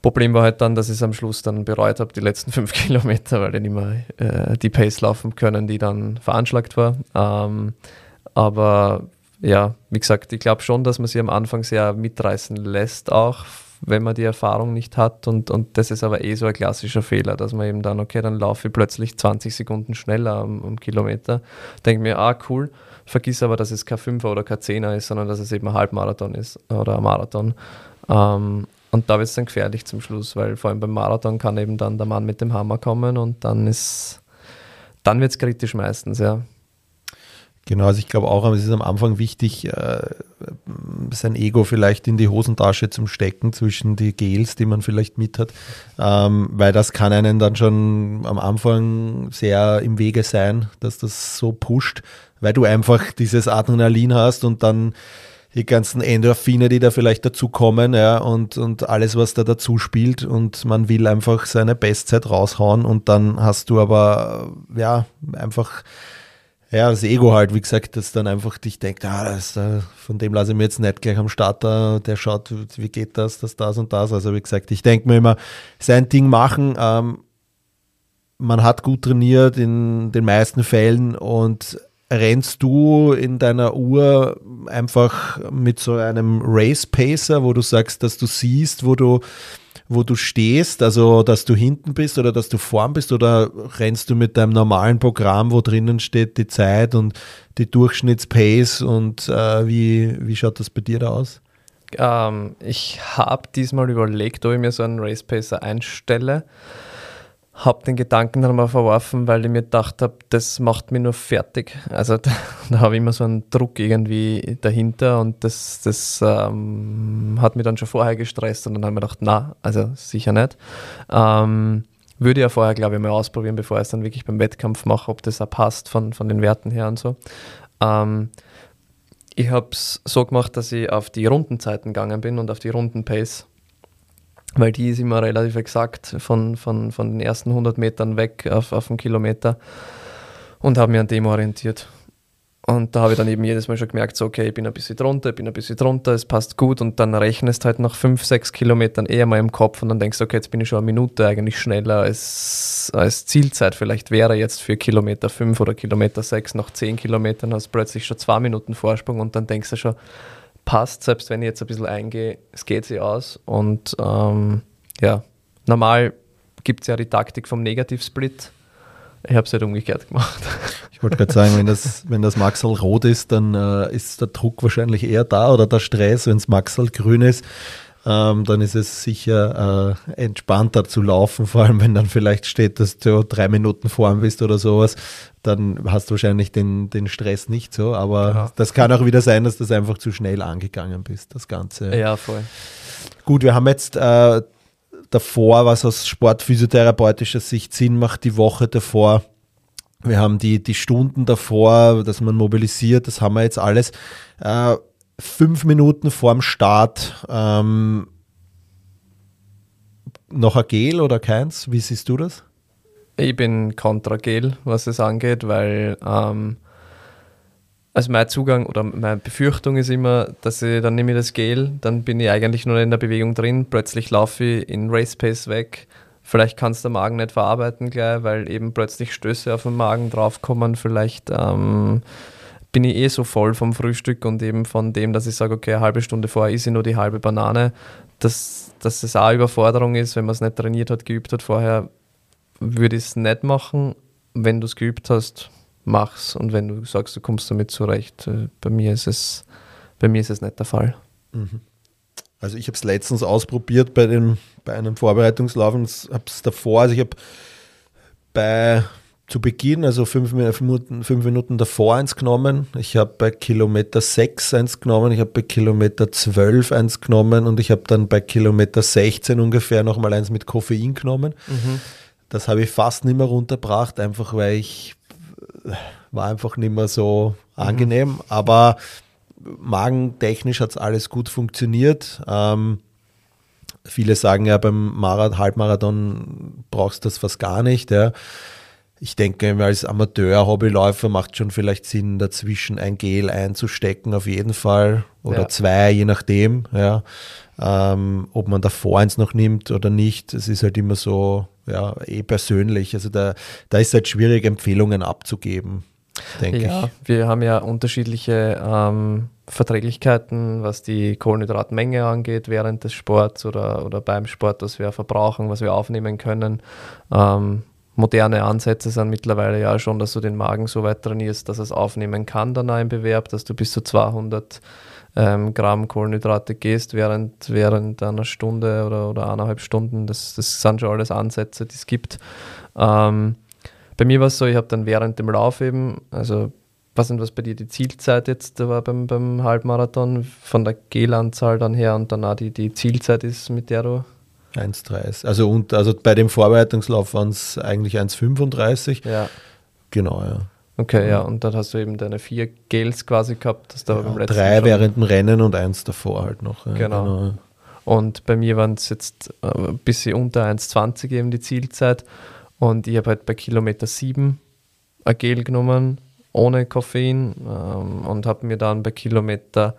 Speaker 2: Problem war halt dann, dass ich es am Schluss dann bereut habe, die letzten fünf Kilometer, weil ich nicht mehr äh, die Pace laufen können, die dann veranschlagt war. Ähm, aber ja, wie gesagt, ich glaube schon, dass man sie am Anfang sehr mitreißen lässt, auch wenn man die Erfahrung nicht hat. Und, und das ist aber eh so ein klassischer Fehler, dass man eben dann, okay, dann laufe ich plötzlich 20 Sekunden schneller am, am Kilometer. Denke mir, ah, cool, vergiss aber, dass es kein Fünfer oder kein Zehner ist, sondern dass es eben ein Halbmarathon ist oder ein Marathon. Ähm, und da wird es dann gefährlich zum Schluss, weil vor allem beim Marathon kann eben dann der Mann mit dem Hammer kommen und dann ist, dann wird es kritisch meistens, ja.
Speaker 1: Genau, also ich glaube auch, es ist am Anfang wichtig, äh, sein Ego vielleicht in die Hosentasche zum Stecken zwischen die Gels, die man vielleicht mit hat, ähm, weil das kann einen dann schon am Anfang sehr im Wege sein, dass das so pusht, weil du einfach dieses Adrenalin hast und dann die ganzen Endorphine, die da vielleicht dazukommen, ja, und, und alles, was da dazu spielt. Und man will einfach seine Bestzeit raushauen und dann hast du aber, ja, einfach, ja, das Ego halt, wie gesagt, das dann einfach dich denkt, ah, das, äh, von dem lasse ich mir jetzt nicht gleich am Starter, der schaut, wie geht das, das, das und das. Also wie gesagt, ich denke mir immer, sein Ding machen, ähm, man hat gut trainiert in den meisten Fällen und rennst du in deiner Uhr einfach mit so einem Race Pacer, wo du sagst, dass du siehst, wo du wo du stehst, also dass du hinten bist oder dass du vorn bist oder rennst du mit deinem normalen Programm, wo drinnen steht die Zeit und die Durchschnittspace und äh, wie, wie schaut das bei dir da aus?
Speaker 2: Ähm, ich habe diesmal überlegt, ob ich mir so einen Race Pacer einstelle habe den Gedanken dann mal verworfen, weil ich mir gedacht habe, das macht mich nur fertig. Also da, da habe ich immer so einen Druck irgendwie dahinter und das, das ähm, hat mich dann schon vorher gestresst und dann habe ich mir gedacht, na, also sicher nicht. Ähm, würde ja vorher, glaube ich, mal ausprobieren, bevor ich es dann wirklich beim Wettkampf mache, ob das auch passt von, von den Werten her und so. Ähm, ich habe es so gemacht, dass ich auf die Rundenzeiten gegangen bin und auf die Rundenpace weil die ist immer relativ exakt von, von, von den ersten 100 Metern weg auf, auf einen Kilometer und habe mich an dem orientiert. Und da habe ich dann eben jedes Mal schon gemerkt, so, okay, ich bin ein bisschen drunter, ich bin ein bisschen drunter, es passt gut und dann rechnest halt nach 5, 6 Kilometern eher mal im Kopf und dann denkst du, okay, jetzt bin ich schon eine Minute eigentlich schneller als, als Zielzeit vielleicht wäre jetzt für Kilometer 5 oder Kilometer 6, nach 10 Kilometern hast plötzlich schon zwei Minuten Vorsprung und dann denkst du schon, passt, selbst wenn ich jetzt ein bisschen eingehe, es geht sich aus. Und ähm, ja, normal gibt es ja die Taktik vom Negativ-Split. Ich habe es halt umgekehrt gemacht.
Speaker 1: Ich wollte gerade sagen, wenn das, wenn das Maxal rot ist, dann äh, ist der Druck wahrscheinlich eher da oder der Stress. Wenn es Maxal grün ist, ähm, dann ist es sicher äh, entspannter zu laufen, vor allem wenn dann vielleicht steht, dass du drei Minuten vorn bist oder sowas dann hast du wahrscheinlich den, den Stress nicht so. Aber ja. das kann auch wieder sein, dass du das einfach zu schnell angegangen bist, das Ganze.
Speaker 2: Ja, voll.
Speaker 1: Gut, wir haben jetzt äh, davor, was aus sportphysiotherapeutischer Sicht Sinn macht, die Woche davor. Wir haben die, die Stunden davor, dass man mobilisiert, das haben wir jetzt alles. Äh, fünf Minuten vorm Start ähm, noch ein Gel oder keins? Wie siehst du das?
Speaker 2: Ich bin kontra Gel, was es angeht, weil ähm, also mein Zugang oder meine Befürchtung ist immer, dass ich dann nehme ich das Gel, dann bin ich eigentlich nur in der Bewegung drin, plötzlich laufe ich in Race Pace weg. Vielleicht kann es der Magen nicht verarbeiten gleich, weil eben plötzlich Stöße auf den Magen draufkommen. Vielleicht ähm, bin ich eh so voll vom Frühstück und eben von dem, dass ich sage, okay, eine halbe Stunde vorher esse ich nur die halbe Banane, dass, dass es auch Überforderung ist, wenn man es nicht trainiert hat, geübt hat vorher, würde ich es nicht machen. Wenn du es geübt hast, mach's. Und wenn du sagst, du kommst damit zurecht, äh, bei mir ist es, bei mir ist es nicht der Fall. Mhm.
Speaker 1: Also ich habe es letztens ausprobiert bei, dem, bei einem Vorbereitungslauf und habe es davor, also ich habe bei zu Beginn, also fünf, Minuten, fünf Minuten davor eins genommen. Ich habe bei Kilometer 6 eins genommen, ich habe bei Kilometer 12 eins genommen und ich habe dann bei Kilometer 16 ungefähr nochmal eins mit Koffein genommen. Mhm. Das habe ich fast nicht mehr runtergebracht, einfach weil ich war einfach nicht mehr so mhm. angenehm. Aber magentechnisch hat es alles gut funktioniert. Ähm, viele sagen ja, beim Marathon, Halbmarathon brauchst du das fast gar nicht. Ja. Ich denke, als Amateur-Hobbyläufer macht schon vielleicht Sinn, dazwischen ein Gel einzustecken, auf jeden Fall. Oder ja. zwei, je nachdem. Ja. Ähm, ob man davor eins noch nimmt oder nicht. Es ist halt immer so, ja, eh persönlich. Also da, da ist es halt schwierig, Empfehlungen abzugeben, denke ja, ich.
Speaker 2: Wir haben ja unterschiedliche ähm, Verträglichkeiten, was die Kohlenhydratmenge angeht während des Sports oder, oder beim Sport, was wir verbrauchen, was wir aufnehmen können. Ähm, moderne Ansätze sind mittlerweile ja schon, dass du den Magen so weit trainierst, dass es aufnehmen kann dann ein Bewerb, dass du bis zu 200 ähm, Gramm Kohlenhydrate gehst während, während einer Stunde oder, oder eineinhalb Stunden. Das, das sind schon alles Ansätze, die es gibt. Ähm, bei mir war es so, ich habe dann während dem Lauf eben, also was sind was bei dir die Zielzeit jetzt war beim, beim Halbmarathon, von der Gelanzahl dann her und dann auch die, die Zielzeit ist, mit der du
Speaker 1: 1,30. Also, und, also bei dem Vorbereitungslauf waren es eigentlich 1,35.
Speaker 2: Ja.
Speaker 1: Genau, ja.
Speaker 2: Okay, ja, und dann hast du eben deine vier Gels quasi gehabt, das da
Speaker 1: Ja,
Speaker 2: beim letzten
Speaker 1: drei während dem Rennen und eins davor halt noch. ja,
Speaker 2: Genau. Und bei mir waren es jetzt äh, ein bisschen unter 1,20 eben die Zielzeit. Und ich habe halt bei Kilometer 7 ein Gel genommen, ohne Koffein. Ähm, und habe mir dann bei Kilometer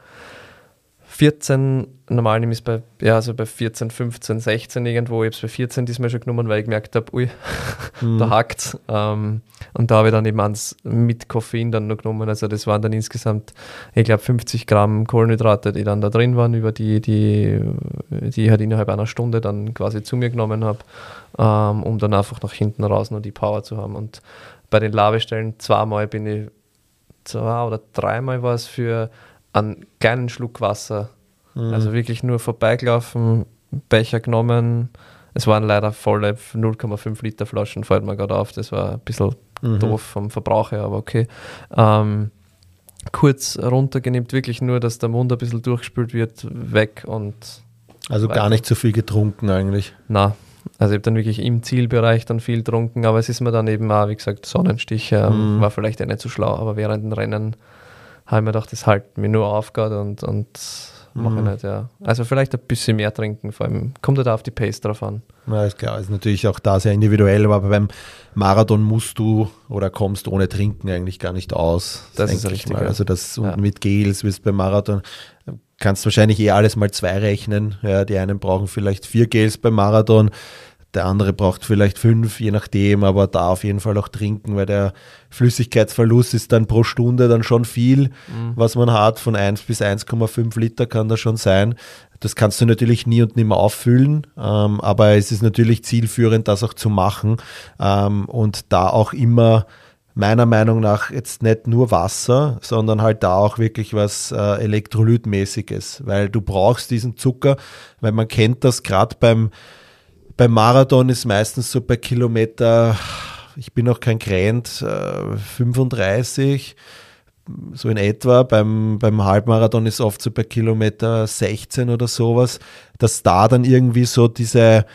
Speaker 2: 14, normal nehme ich es bei, ja, also bei 14, 15, 16 irgendwo. Ich habe es bei 14 diesmal schon genommen, weil ich gemerkt habe, ui, da hackt ähm, Und da habe ich dann eben eins mit Koffein dann noch genommen. Also das waren dann insgesamt, ich glaube, 50 Gramm Kohlenhydrate, die dann da drin waren, über die, die, die ich halt innerhalb einer Stunde dann quasi zu mir genommen habe, ähm, um dann einfach nach hinten raus noch die Power zu haben. Und bei den Labestellen zweimal bin ich, zwei oder dreimal war es für einen kleinen Schluck Wasser. Also wirklich nur vorbeigelaufen, Becher genommen. Es waren leider volle 0,5 Liter Flaschen, fällt mir gerade auf. Das war ein bisschen doof vom Verbrauch her, aber okay. Ähm, kurz runtergenimmt, wirklich nur, dass der Mund ein bisschen durchspült wird, weg und
Speaker 1: Also gar
Speaker 2: Weiter.
Speaker 1: nicht so viel getrunken eigentlich.
Speaker 2: na. Also ich habe dann wirklich im Zielbereich dann viel getrunken, aber es ist mir dann eben auch, wie gesagt, Sonnenstich ähm,
Speaker 1: Mhm.
Speaker 2: war vielleicht ja nicht so schlau, aber während dem Rennen habe ich mir gedacht, das halt mir nur aufgeht und, und mache ich
Speaker 1: Mhm.
Speaker 2: nicht, ja. Also vielleicht ein bisschen mehr trinken, vor allem kommt halt auf die Pace drauf an.
Speaker 1: Na, ist klar, ist natürlich auch da sehr individuell, aber beim Marathon musst du oder kommst ohne Trinken eigentlich gar nicht aus.
Speaker 2: Das ist
Speaker 1: ich
Speaker 2: richtig,
Speaker 1: Mal.
Speaker 2: ja.
Speaker 1: Also das und
Speaker 2: Ja.
Speaker 1: mit Gels wirst beim Marathon kannst wahrscheinlich eh alles mal zwei rechnen. Ja, die einen brauchen vielleicht vier Gels beim Marathon, der andere braucht vielleicht fünf, je nachdem, aber da auf jeden Fall auch trinken, weil der Flüssigkeitsverlust ist dann pro Stunde dann schon viel, was man hat. Von 1 bis 1,5 Liter kann das schon sein. Das kannst du natürlich nie und nimmer auffüllen, ähm, aber es ist natürlich zielführend, das auch zu machen ähm, und da auch immer meiner Meinung nach jetzt nicht nur Wasser, sondern halt da auch wirklich was äh, Elektrolytmäßiges, weil du brauchst diesen Zucker, weil man kennt das gerade beim, beim Marathon ist meistens so bei Kilometer, ich bin noch kein Grand, äh, 35, so in etwa. Beim, beim Halbmarathon ist oft so bei Kilometer 16 oder sowas, dass da dann irgendwie so diese,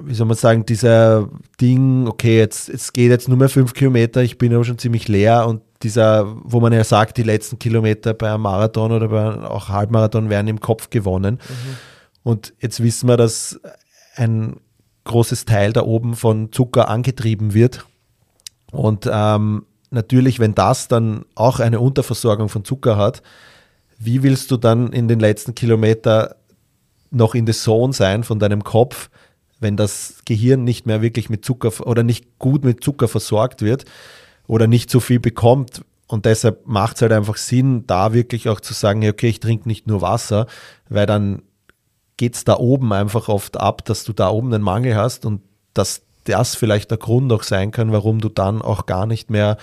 Speaker 1: wie soll man sagen, dieser Ding, okay, jetzt, es geht jetzt nur mehr fünf Kilometer, ich bin aber schon ziemlich leer und dieser, wo man ja sagt, die letzten Kilometer bei einem Marathon oder bei auch Halbmarathon werden im Kopf gewonnen. Und jetzt wissen wir, dass ein großes Teil da oben von Zucker angetrieben wird. Und ähm, natürlich, wenn das dann auch eine Unterversorgung von Zucker hat, wie willst du dann in den letzten Kilometer noch in der Zone sein von deinem Kopf, wenn das Gehirn nicht mehr wirklich mit Zucker oder nicht gut mit Zucker versorgt wird oder nicht so viel bekommt. Und deshalb macht es halt einfach Sinn, da wirklich auch zu sagen, okay, ich trinke nicht nur Wasser, weil dann geht es da oben einfach oft ab, dass du da oben einen Mangel hast und dass das vielleicht der Grund auch sein kann, warum du dann auch gar nicht mehr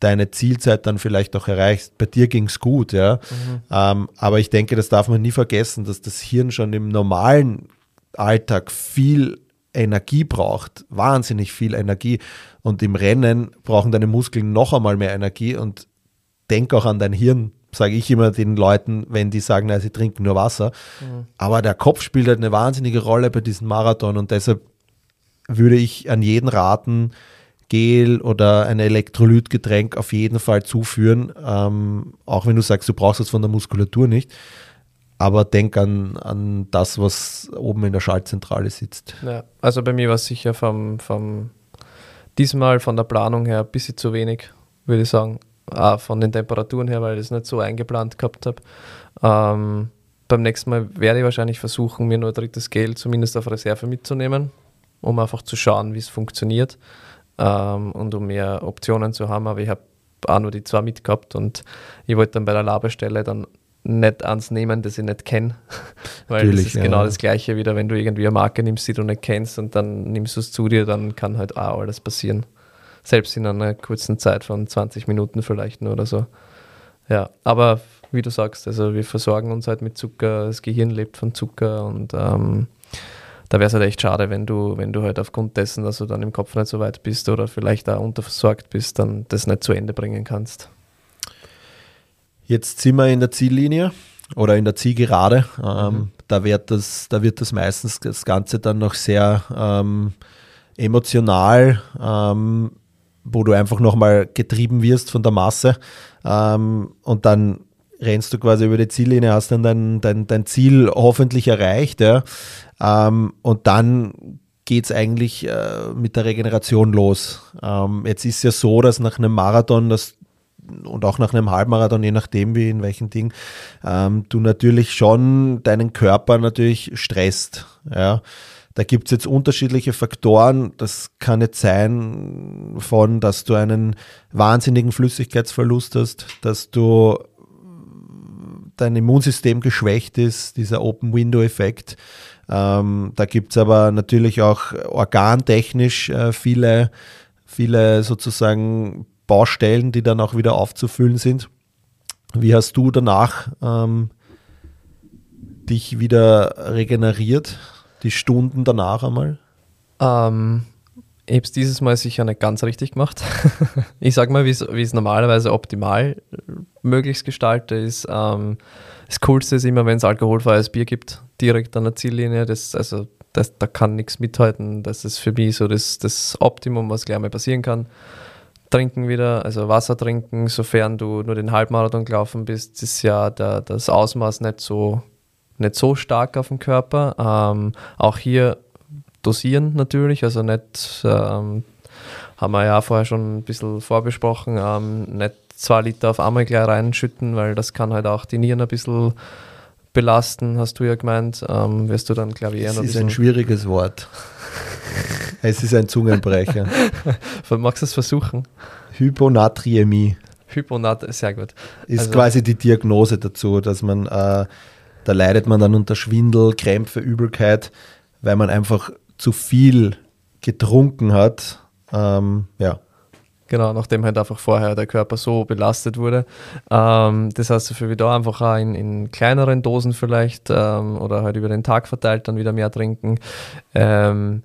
Speaker 1: deine Zielzeit dann vielleicht auch erreichst. Bei dir ging es gut, ja. Ähm, aber ich denke, das darf man nie vergessen, dass das Hirn schon im normalen Alltag viel Energie braucht, wahnsinnig viel Energie. Und im Rennen brauchen deine Muskeln noch einmal mehr Energie. Und denk auch an dein Hirn, sage ich immer den Leuten, wenn die sagen, na, sie trinken nur Wasser. Aber der Kopf spielt halt eine wahnsinnige Rolle bei diesem Marathon und deshalb würde ich an jeden raten, Gel oder ein Elektrolytgetränk auf jeden Fall zuführen, ähm, auch wenn du sagst, du brauchst es von der Muskulatur nicht. Aber denk an, an das, was oben in der Schaltzentrale sitzt.
Speaker 2: Ja, also bei mir war es sicher vom, vom diesmal von der Planung her ein bisschen zu wenig, würde ich sagen. Auch von den Temperaturen her, weil ich es nicht so eingeplant gehabt habe. Ähm, beim nächsten Mal werde ich wahrscheinlich versuchen, mir nur ein drittes Gel zumindest auf Reserve mitzunehmen, um einfach zu schauen, wie es funktioniert ähm, und um mehr Optionen zu haben. Aber ich habe auch nur die zwei mitgehabt und ich wollte dann bei der Labestelle dann nicht eins nehmen, das ich nicht kenne. Weil
Speaker 1: Natürlich,
Speaker 2: das ist
Speaker 1: ja.
Speaker 2: genau das Gleiche wieder, wenn du irgendwie eine Marke nimmst, die du nicht kennst und dann nimmst du es zu dir, dann kann halt auch alles passieren. Selbst in einer kurzen Zeit von 20 Minuten vielleicht nur oder so. Ja, aber wie du sagst, also wir versorgen uns halt mit Zucker, das Gehirn lebt von Zucker und ähm, da wäre es halt echt schade, wenn du, wenn du halt aufgrund dessen, dass du dann im Kopf nicht so weit bist oder vielleicht auch unterversorgt bist, dann das nicht zu Ende bringen kannst.
Speaker 1: Jetzt sind wir in der Ziellinie oder in der Zielgerade. Ähm, da, wird das, da wird das meistens das Ganze dann noch sehr ähm, emotional. Ähm, wo du einfach nochmal getrieben wirst von der Masse ähm, und dann rennst du quasi über die Ziellinie, hast dann dein, dein, dein Ziel hoffentlich erreicht. Ja. Ähm, und dann geht es eigentlich äh, mit der Regeneration los. Ähm, jetzt ist ja so, dass nach einem Marathon das und auch nach einem Halbmarathon, je nachdem wie in welchem Ding, ähm, du natürlich schon deinen Körper natürlich stresst. Ja. Da gibt es jetzt unterschiedliche Faktoren. Das kann jetzt sein von, dass du einen wahnsinnigen Flüssigkeitsverlust hast, dass du dein Immunsystem geschwächt ist, dieser Open-Window-Effekt. Ähm, da gibt es aber natürlich auch organtechnisch äh, viele, viele sozusagen Baustellen, die dann auch wieder aufzufüllen sind. Wie hast du danach ähm, dich wieder regeneriert? Die Stunden danach einmal?
Speaker 2: Ähm, ich habe es dieses Mal sicher nicht ganz richtig gemacht. ich sage mal, wie es normalerweise optimal möglichst gestalte, ist. Ähm, das Coolste ist immer, wenn es alkoholfreies Bier gibt, direkt an der Ziellinie. Das, also, das, da kann nichts mithalten. Das ist für mich so das, das Optimum, was gleich mal passieren kann. Trinken wieder, also Wasser trinken, sofern du nur den Halbmarathon gelaufen bist, ist ja der, das Ausmaß nicht so, nicht so stark auf dem Körper. Ähm, auch hier dosieren natürlich, also nicht, ähm, haben wir ja vorher schon ein bisschen vorbesprochen, ähm, nicht zwei Liter auf einmal gleich reinschütten, weil das kann halt auch die Nieren ein bisschen belasten, hast du ja gemeint. Ähm, wirst du dann,
Speaker 1: bisschen. Das ist ein schwieriges Wort. es ist ein Zungenbrecher.
Speaker 2: Magst du es versuchen?
Speaker 1: Hyponatriämie.
Speaker 2: Hyponat, sehr gut.
Speaker 1: Ist also, quasi die Diagnose dazu, dass man, äh, da leidet man dann unter Schwindel, Krämpfe, Übelkeit, weil man einfach zu viel getrunken hat. Ähm, ja.
Speaker 2: Genau, nachdem halt einfach vorher der Körper so belastet wurde. Ähm, das heißt, für wieder einfach auch in, in kleineren Dosen vielleicht ähm, oder halt über den Tag verteilt dann wieder mehr trinken. Ähm,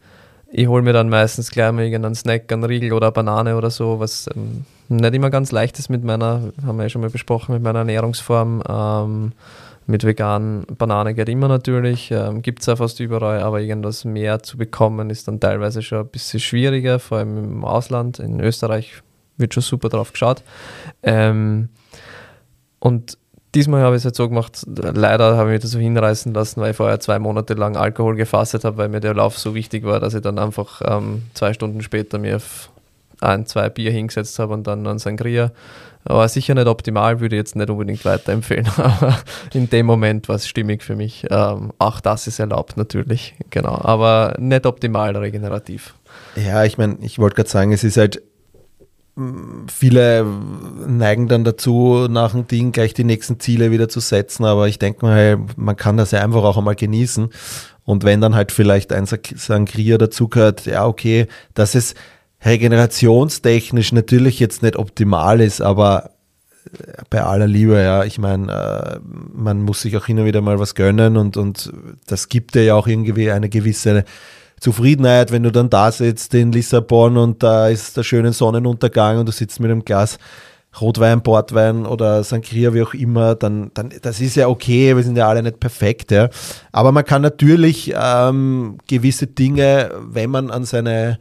Speaker 2: ich hole mir dann meistens gleich mal irgendeinen Snack, einen Riegel oder eine Banane oder so, was ähm, nicht immer ganz leicht ist mit meiner, haben wir ja schon mal besprochen, mit meiner Ernährungsform. Mit veganen Banane geht immer natürlich, ähm, gibt es ja fast überall, aber irgendwas mehr zu bekommen ist dann teilweise schon ein bisschen schwieriger, vor allem im Ausland. In Österreich wird schon super drauf geschaut. Ähm, und diesmal habe ich es jetzt so gemacht, leider habe ich mich das so hinreißen lassen, weil ich vorher zwei Monate lang Alkohol gefastet habe, weil mir der Lauf so wichtig war, dass ich dann einfach ähm, zwei Stunden später mir ein, zwei Bier hingesetzt habe und dann einen Sangria aber sicher nicht optimal, würde ich jetzt nicht unbedingt weiterempfehlen. Aber in dem Moment war es stimmig für mich. Ähm, auch das ist erlaubt natürlich, genau. Aber nicht optimal regenerativ.
Speaker 1: Ja, ich meine, ich wollte gerade sagen, es ist halt, viele neigen dann dazu, nach dem Ding gleich die nächsten Ziele wieder zu setzen, aber ich denke mal, man kann das ja einfach auch einmal genießen. Und wenn dann halt vielleicht ein Sangria dazu gehört, ja, okay, das ist, regenerationstechnisch natürlich jetzt nicht optimal ist, aber äh, bei aller Liebe, ja, ich meine, äh, man muss sich auch hin und wieder mal was gönnen und, und das gibt dir ja auch irgendwie eine gewisse Zufriedenheit, wenn du dann da sitzt in Lissabon und da ist der schöne Sonnenuntergang und du sitzt mit einem Glas Rotwein, Portwein oder Sangria, wie auch immer, dann, dann das ist ja okay, wir sind ja alle nicht perfekt, ja. Aber man kann natürlich ähm, gewisse Dinge, wenn man an seine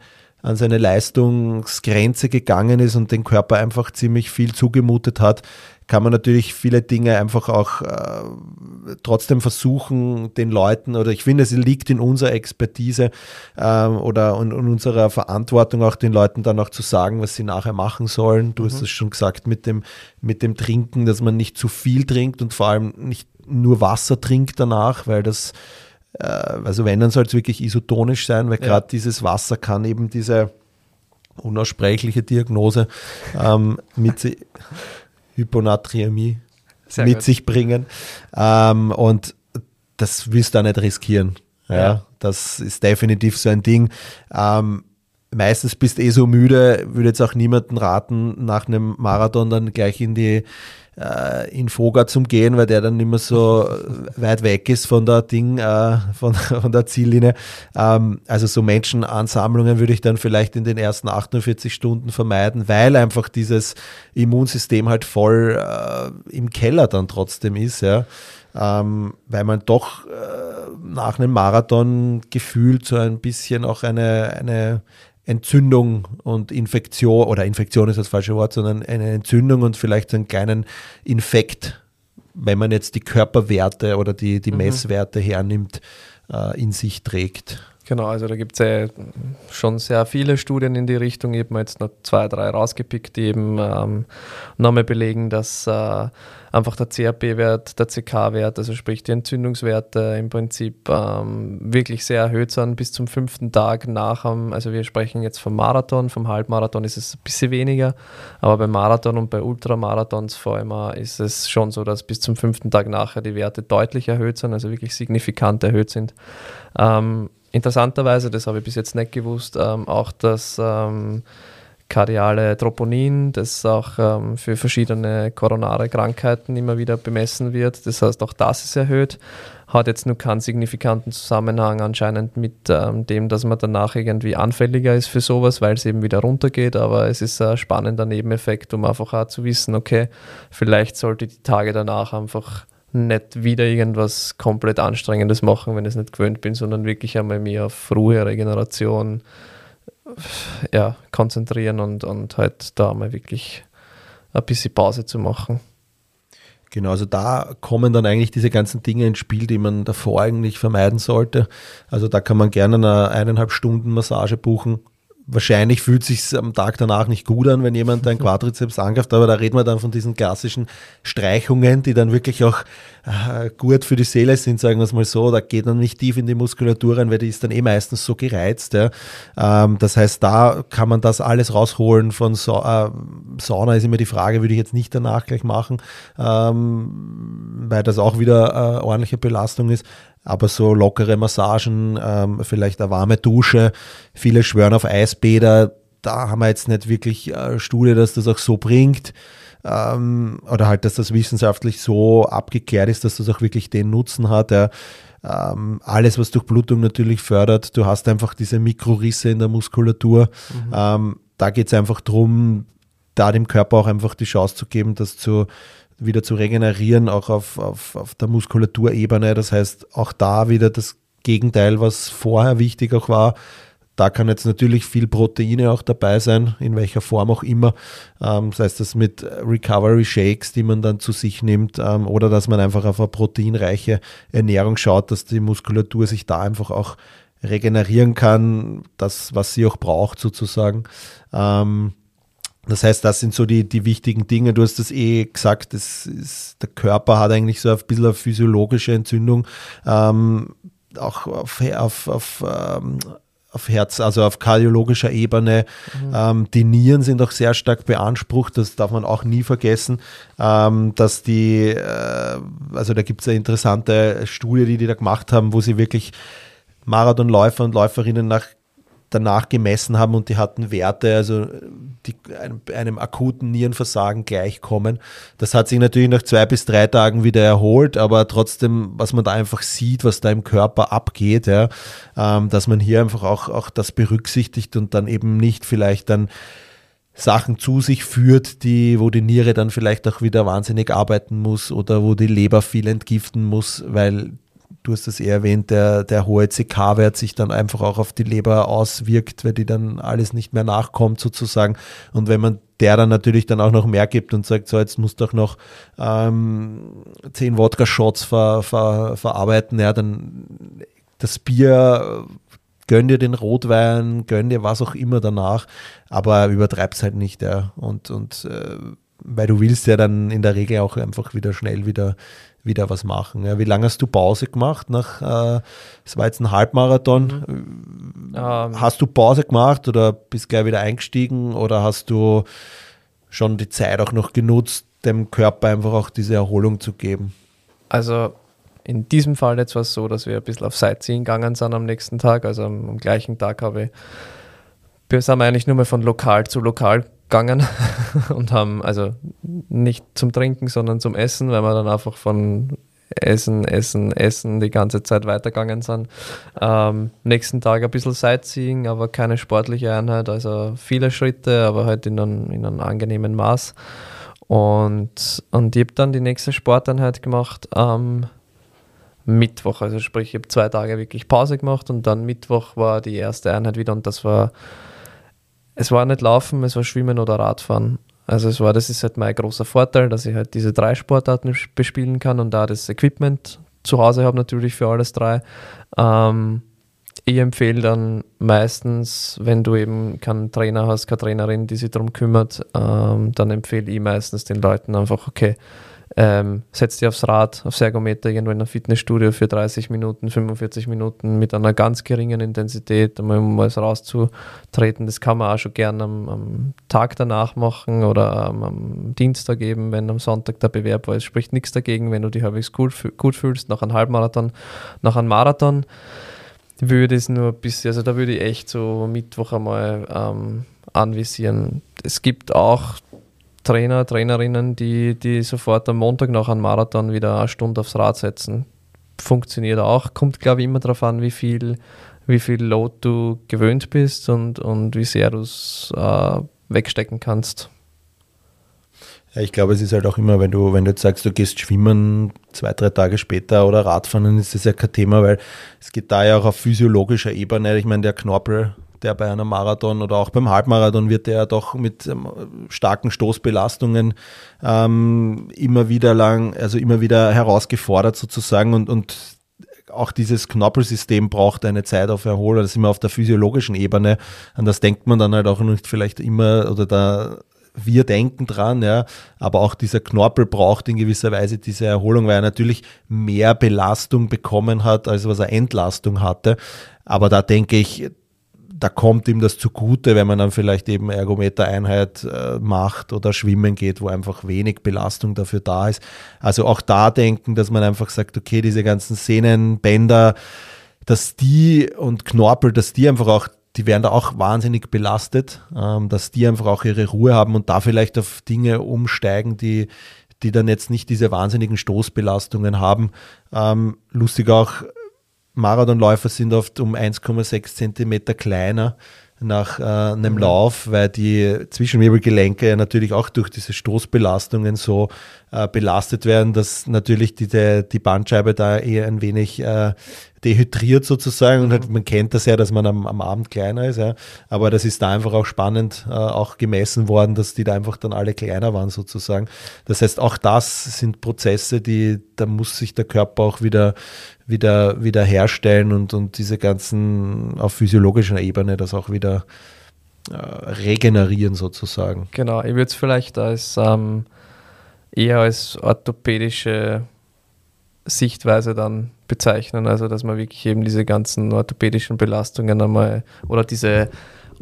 Speaker 1: an seine Leistungsgrenze gegangen ist und den Körper einfach ziemlich viel zugemutet hat, kann man natürlich viele Dinge einfach auch äh, trotzdem versuchen, den Leuten, oder ich finde, es liegt in unserer Expertise ähm, oder in, in, unserer Verantwortung auch den Leuten dann auch zu sagen, was sie nachher machen sollen. Du mhm. hast es schon gesagt mit dem, mit dem Trinken, dass man nicht zu viel trinkt und vor allem nicht nur Wasser trinkt danach, weil das äh, also wenn, dann soll es wirklich isotonisch sein, weil ja. gerade dieses Wasser kann eben diese unaussprechliche Diagnose ähm, mit Hyponatriämie Sehr mit gut. sich bringen. Ähm, und das willst du auch nicht riskieren. Ja, ja. Das ist definitiv so ein Ding. Ähm, meistens bist du eh so müde, würde jetzt auch niemanden raten, nach einem Marathon dann gleich in die äh, in Foga zum Gehen, weil der dann nicht mehr so weit weg ist von der Ding, äh, von, von der Ziellinie. Ähm, also so Menschenansammlungen würde ich dann vielleicht in den ersten 48 Stunden vermeiden, weil einfach dieses Immunsystem halt voll äh, im Keller dann trotzdem ist, ja. Ähm, weil man doch äh, nach einem Marathon gefühlt so ein bisschen auch eine, eine Entzündung und Infektion, oder Infektion ist das falsche Wort, sondern eine Entzündung und vielleicht einen kleinen Infekt, wenn man jetzt die Körperwerte oder die, die mhm. Messwerte hernimmt, äh, in sich trägt.
Speaker 2: Genau, also da gibt es ja schon sehr viele Studien in die Richtung. Ich habe mir jetzt noch zwei, drei rausgepickt, die eben ähm, nochmal belegen, dass äh, einfach der CRP-Wert, der CK-Wert, also sprich die Entzündungswerte im Prinzip ähm, wirklich sehr erhöht sind bis zum fünften Tag nach dem, also wir sprechen jetzt vom Marathon, vom Halbmarathon ist es ein bisschen weniger, aber beim Marathon und bei Ultramarathons vor allem ist es schon so, dass bis zum fünften Tag nachher die Werte deutlich erhöht sind, also wirklich signifikant erhöht sind. Ähm, interessanterweise, das habe ich bis jetzt nicht gewusst, ähm, auch das ähm, kardiale Troponin, das auch ähm, für verschiedene koronare Krankheiten immer wieder bemessen wird. Das heißt, auch das ist erhöht. Hat jetzt nur keinen signifikanten Zusammenhang anscheinend mit ähm, dem, dass man danach irgendwie anfälliger ist für sowas, weil es eben wieder runtergeht. Aber es ist ein spannender Nebeneffekt, um einfach auch zu wissen, okay, vielleicht sollte die Tage danach einfach nicht wieder irgendwas komplett Anstrengendes machen, wenn ich es nicht gewöhnt bin, sondern wirklich einmal mehr auf Ruhe, Regeneration ja, konzentrieren und, und halt da mal wirklich ein bisschen Pause zu machen.
Speaker 1: Genau, also da kommen dann eigentlich diese ganzen Dinge ins Spiel, die man davor eigentlich vermeiden sollte. Also da kann man gerne eine eineinhalb Stunden Massage buchen Wahrscheinlich fühlt es sich am Tag danach nicht gut an, wenn jemand ein Quadrizeps angreift, aber da reden wir dann von diesen klassischen Streichungen, die dann wirklich auch äh, gut für die Seele sind, sagen wir es mal so. Da geht man nicht tief in die Muskulatur rein, weil die ist dann eh meistens so gereizt. Ja. Ähm, das heißt, da kann man das alles rausholen. Von Sa äh, Sauna ist immer die Frage, würde ich jetzt nicht danach gleich machen, ähm, weil das auch wieder äh, ordentliche Belastung ist aber so lockere Massagen, ähm, vielleicht eine warme Dusche. Viele schwören auf Eisbäder. Da haben wir jetzt nicht wirklich äh, Studie, dass das auch so bringt. Ähm, oder halt, dass das wissenschaftlich so abgeklärt ist, dass das auch wirklich den Nutzen hat. Ja. Ähm, alles, was Durchblutung natürlich fördert. Du hast einfach diese Mikrorisse in der Muskulatur. Mhm. Ähm, da geht es einfach darum, da dem Körper auch einfach die Chance zu geben, das zu wieder zu regenerieren, auch auf, auf, auf der Muskulaturebene. Das heißt, auch da wieder das Gegenteil, was vorher wichtig auch war. Da kann jetzt natürlich viel Proteine auch dabei sein, in welcher Form auch immer. Ähm, das heißt, das mit Recovery Shakes, die man dann zu sich nimmt, ähm, oder dass man einfach auf eine proteinreiche Ernährung schaut, dass die Muskulatur sich da einfach auch regenerieren kann, das, was sie auch braucht sozusagen. Ähm, das heißt, das sind so die, die wichtigen Dinge. Du hast das eh gesagt, das ist, der Körper hat eigentlich so ein bisschen eine physiologische Entzündung, ähm, auch auf, auf, auf, ähm, auf Herz, also auf kardiologischer Ebene. Mhm. Ähm, die Nieren sind auch sehr stark beansprucht, das darf man auch nie vergessen, ähm, dass die, äh, also da gibt es eine interessante Studie, die die da gemacht haben, wo sie wirklich Marathonläufer und Läuferinnen nach danach gemessen haben und die hatten Werte, also die einem, einem, akuten Nierenversagen gleichkommen. Das hat sich natürlich nach zwei bis drei Tagen wieder erholt, aber trotzdem, was man da einfach sieht, was da im Körper abgeht, ja, ähm, dass man hier einfach auch, auch das berücksichtigt und dann eben nicht vielleicht dann Sachen zu sich führt, die, wo die Niere dann vielleicht auch wieder wahnsinnig arbeiten muss oder wo die Leber viel entgiften muss, weil du hast es eher erwähnt, der, der hohe CK-Wert sich dann einfach auch auf die Leber auswirkt, weil die dann alles nicht mehr nachkommt sozusagen. Und wenn man der dann natürlich dann auch noch mehr gibt und sagt, so jetzt musst du auch noch ähm, zehn Wodka-Shots ver, ver, verarbeiten, ja, dann das Bier, gönn dir den Rotwein, gönn dir was auch immer danach, aber übertreib's halt nicht, ja. Und, und äh, weil du willst ja dann in der Regel auch einfach wieder schnell wieder wieder was machen. Ja, wie lange hast du Pause gemacht? Nach, äh, das war jetzt ein Halbmarathon. Mhm. Ähm. Hast du Pause gemacht oder bist gleich wieder eingestiegen oder hast du schon die Zeit auch noch genutzt, dem Körper einfach auch diese Erholung zu geben?
Speaker 2: Also in diesem Fall jetzt war es so, dass wir ein bisschen auf Sightseeing gegangen sind am nächsten Tag. Also am, am gleichen Tag habe ich, wir sind eigentlich nur mal von lokal zu lokal gegangen und haben also nicht zum Trinken, sondern zum Essen, weil wir dann einfach von Essen, Essen, Essen die ganze Zeit weitergegangen sind. Ähm, nächsten Tag ein bisschen Sightseeing, aber keine sportliche Einheit, also viele Schritte, aber halt in einem, in einem angenehmen Maß. Und, und ich habe dann die nächste Sporteinheit gemacht am Mittwoch, also sprich, ich habe zwei Tage wirklich Pause gemacht und dann Mittwoch war die erste Einheit wieder und das war es war nicht Laufen, es war Schwimmen oder Radfahren. Also es war, das ist halt mein großer Vorteil, dass ich halt diese drei Sportarten bespielen kann und da das Equipment zu Hause habe natürlich für alles drei. Ähm, ich empfehle dann meistens, wenn du eben keinen Trainer hast, keine Trainerin, die sich darum kümmert, ähm, dann empfehle ich meistens den Leuten einfach, okay, ähm, setz dich aufs Rad, aufs Ergometer, irgendwo in einem Fitnessstudio für 30 Minuten, 45 Minuten mit einer ganz geringen Intensität, um mal rauszutreten. Das kann man auch schon gerne am, am Tag danach machen oder ähm, am Dienstag eben, wenn am Sonntag der Bewerb war. Es spricht nichts dagegen, wenn du dich halbwegs gut, gut fühlst, nach einem Halbmarathon, nach einem Marathon würde es nur ein bisschen, also da würde ich echt so Mittwoch einmal ähm, anvisieren. Es gibt auch Trainer, Trainerinnen, die, die sofort am Montag nach einem Marathon wieder eine Stunde aufs Rad setzen. Funktioniert auch. Kommt, glaube ich, immer darauf an, wie viel, wie viel Load du gewöhnt bist und, und wie sehr du es äh, wegstecken kannst.
Speaker 1: Ja, ich glaube, es ist halt auch immer, wenn du, wenn du jetzt sagst, du gehst schwimmen zwei, drei Tage später oder Radfahren, dann ist das ja kein Thema, weil es geht da ja auch auf physiologischer Ebene. Ich meine, der Knorpel der bei einem Marathon oder auch beim Halbmarathon wird der doch mit ähm, starken Stoßbelastungen ähm, immer wieder lang, also immer wieder herausgefordert sozusagen und, und auch dieses Knorpelsystem braucht eine Zeit auf Erholung, das ist immer auf der physiologischen Ebene. An das denkt man dann halt auch nicht vielleicht immer oder da wir denken dran, ja, aber auch dieser Knorpel braucht in gewisser Weise diese Erholung, weil er natürlich mehr Belastung bekommen hat, als was er Entlastung hatte. Aber da denke ich, da kommt ihm das zugute, wenn man dann vielleicht eben Ergometereinheit äh, macht oder schwimmen geht, wo einfach wenig Belastung dafür da ist. Also auch da denken, dass man einfach sagt, okay, diese ganzen Sehnen, Bänder, dass die und Knorpel, dass die einfach auch die werden da auch wahnsinnig belastet, ähm, dass die einfach auch ihre Ruhe haben und da vielleicht auf Dinge umsteigen, die, die dann jetzt nicht diese wahnsinnigen Stoßbelastungen haben. Ähm, lustig auch, Marathonläufer sind oft um 1,6 Zentimeter kleiner nach äh, einem mhm. Lauf, weil die Zwischenwirbelgelenke ja natürlich auch durch diese Stoßbelastungen so äh, belastet werden, dass natürlich die, die Bandscheibe da eher ein wenig äh, dehydriert sozusagen und halt, man kennt das ja, dass man am, am Abend kleiner ist, ja. aber das ist da einfach auch spannend äh, auch gemessen worden, dass die da einfach dann alle kleiner waren sozusagen. Das heißt, auch das sind Prozesse, die, da muss sich der Körper auch wieder, wieder, wieder herstellen und, und diese ganzen auf physiologischer Ebene das auch wieder äh, regenerieren sozusagen.
Speaker 2: Genau, ich würde es vielleicht als ähm, eher als orthopädische Sichtweise dann bezeichnen. Also, dass man wirklich eben diese ganzen orthopädischen Belastungen einmal oder diese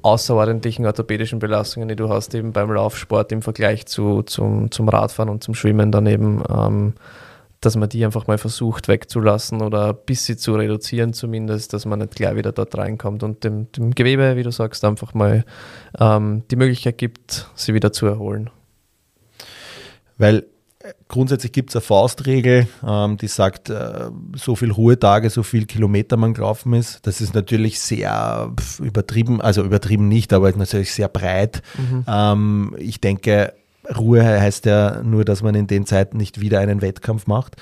Speaker 2: außerordentlichen orthopädischen Belastungen, die du hast, eben beim Laufsport im Vergleich zu, zum, zum Radfahren und zum Schwimmen daneben, ähm, dass man die einfach mal versucht wegzulassen oder ein bisschen zu reduzieren zumindest, dass man nicht gleich wieder dort reinkommt und dem, dem Gewebe, wie du sagst, einfach mal ähm, die Möglichkeit gibt, sie wieder zu erholen.
Speaker 1: Weil grundsätzlich gibt es eine Faustregel, ähm, die sagt, äh, so viel Ruhetage, so viel Kilometer man gelaufen ist. Das ist natürlich sehr übertrieben, also übertrieben nicht, aber natürlich sehr breit. Mhm. Ähm, ich denke, Ruhe heißt ja nur, dass man in den Zeiten nicht wieder einen Wettkampf macht.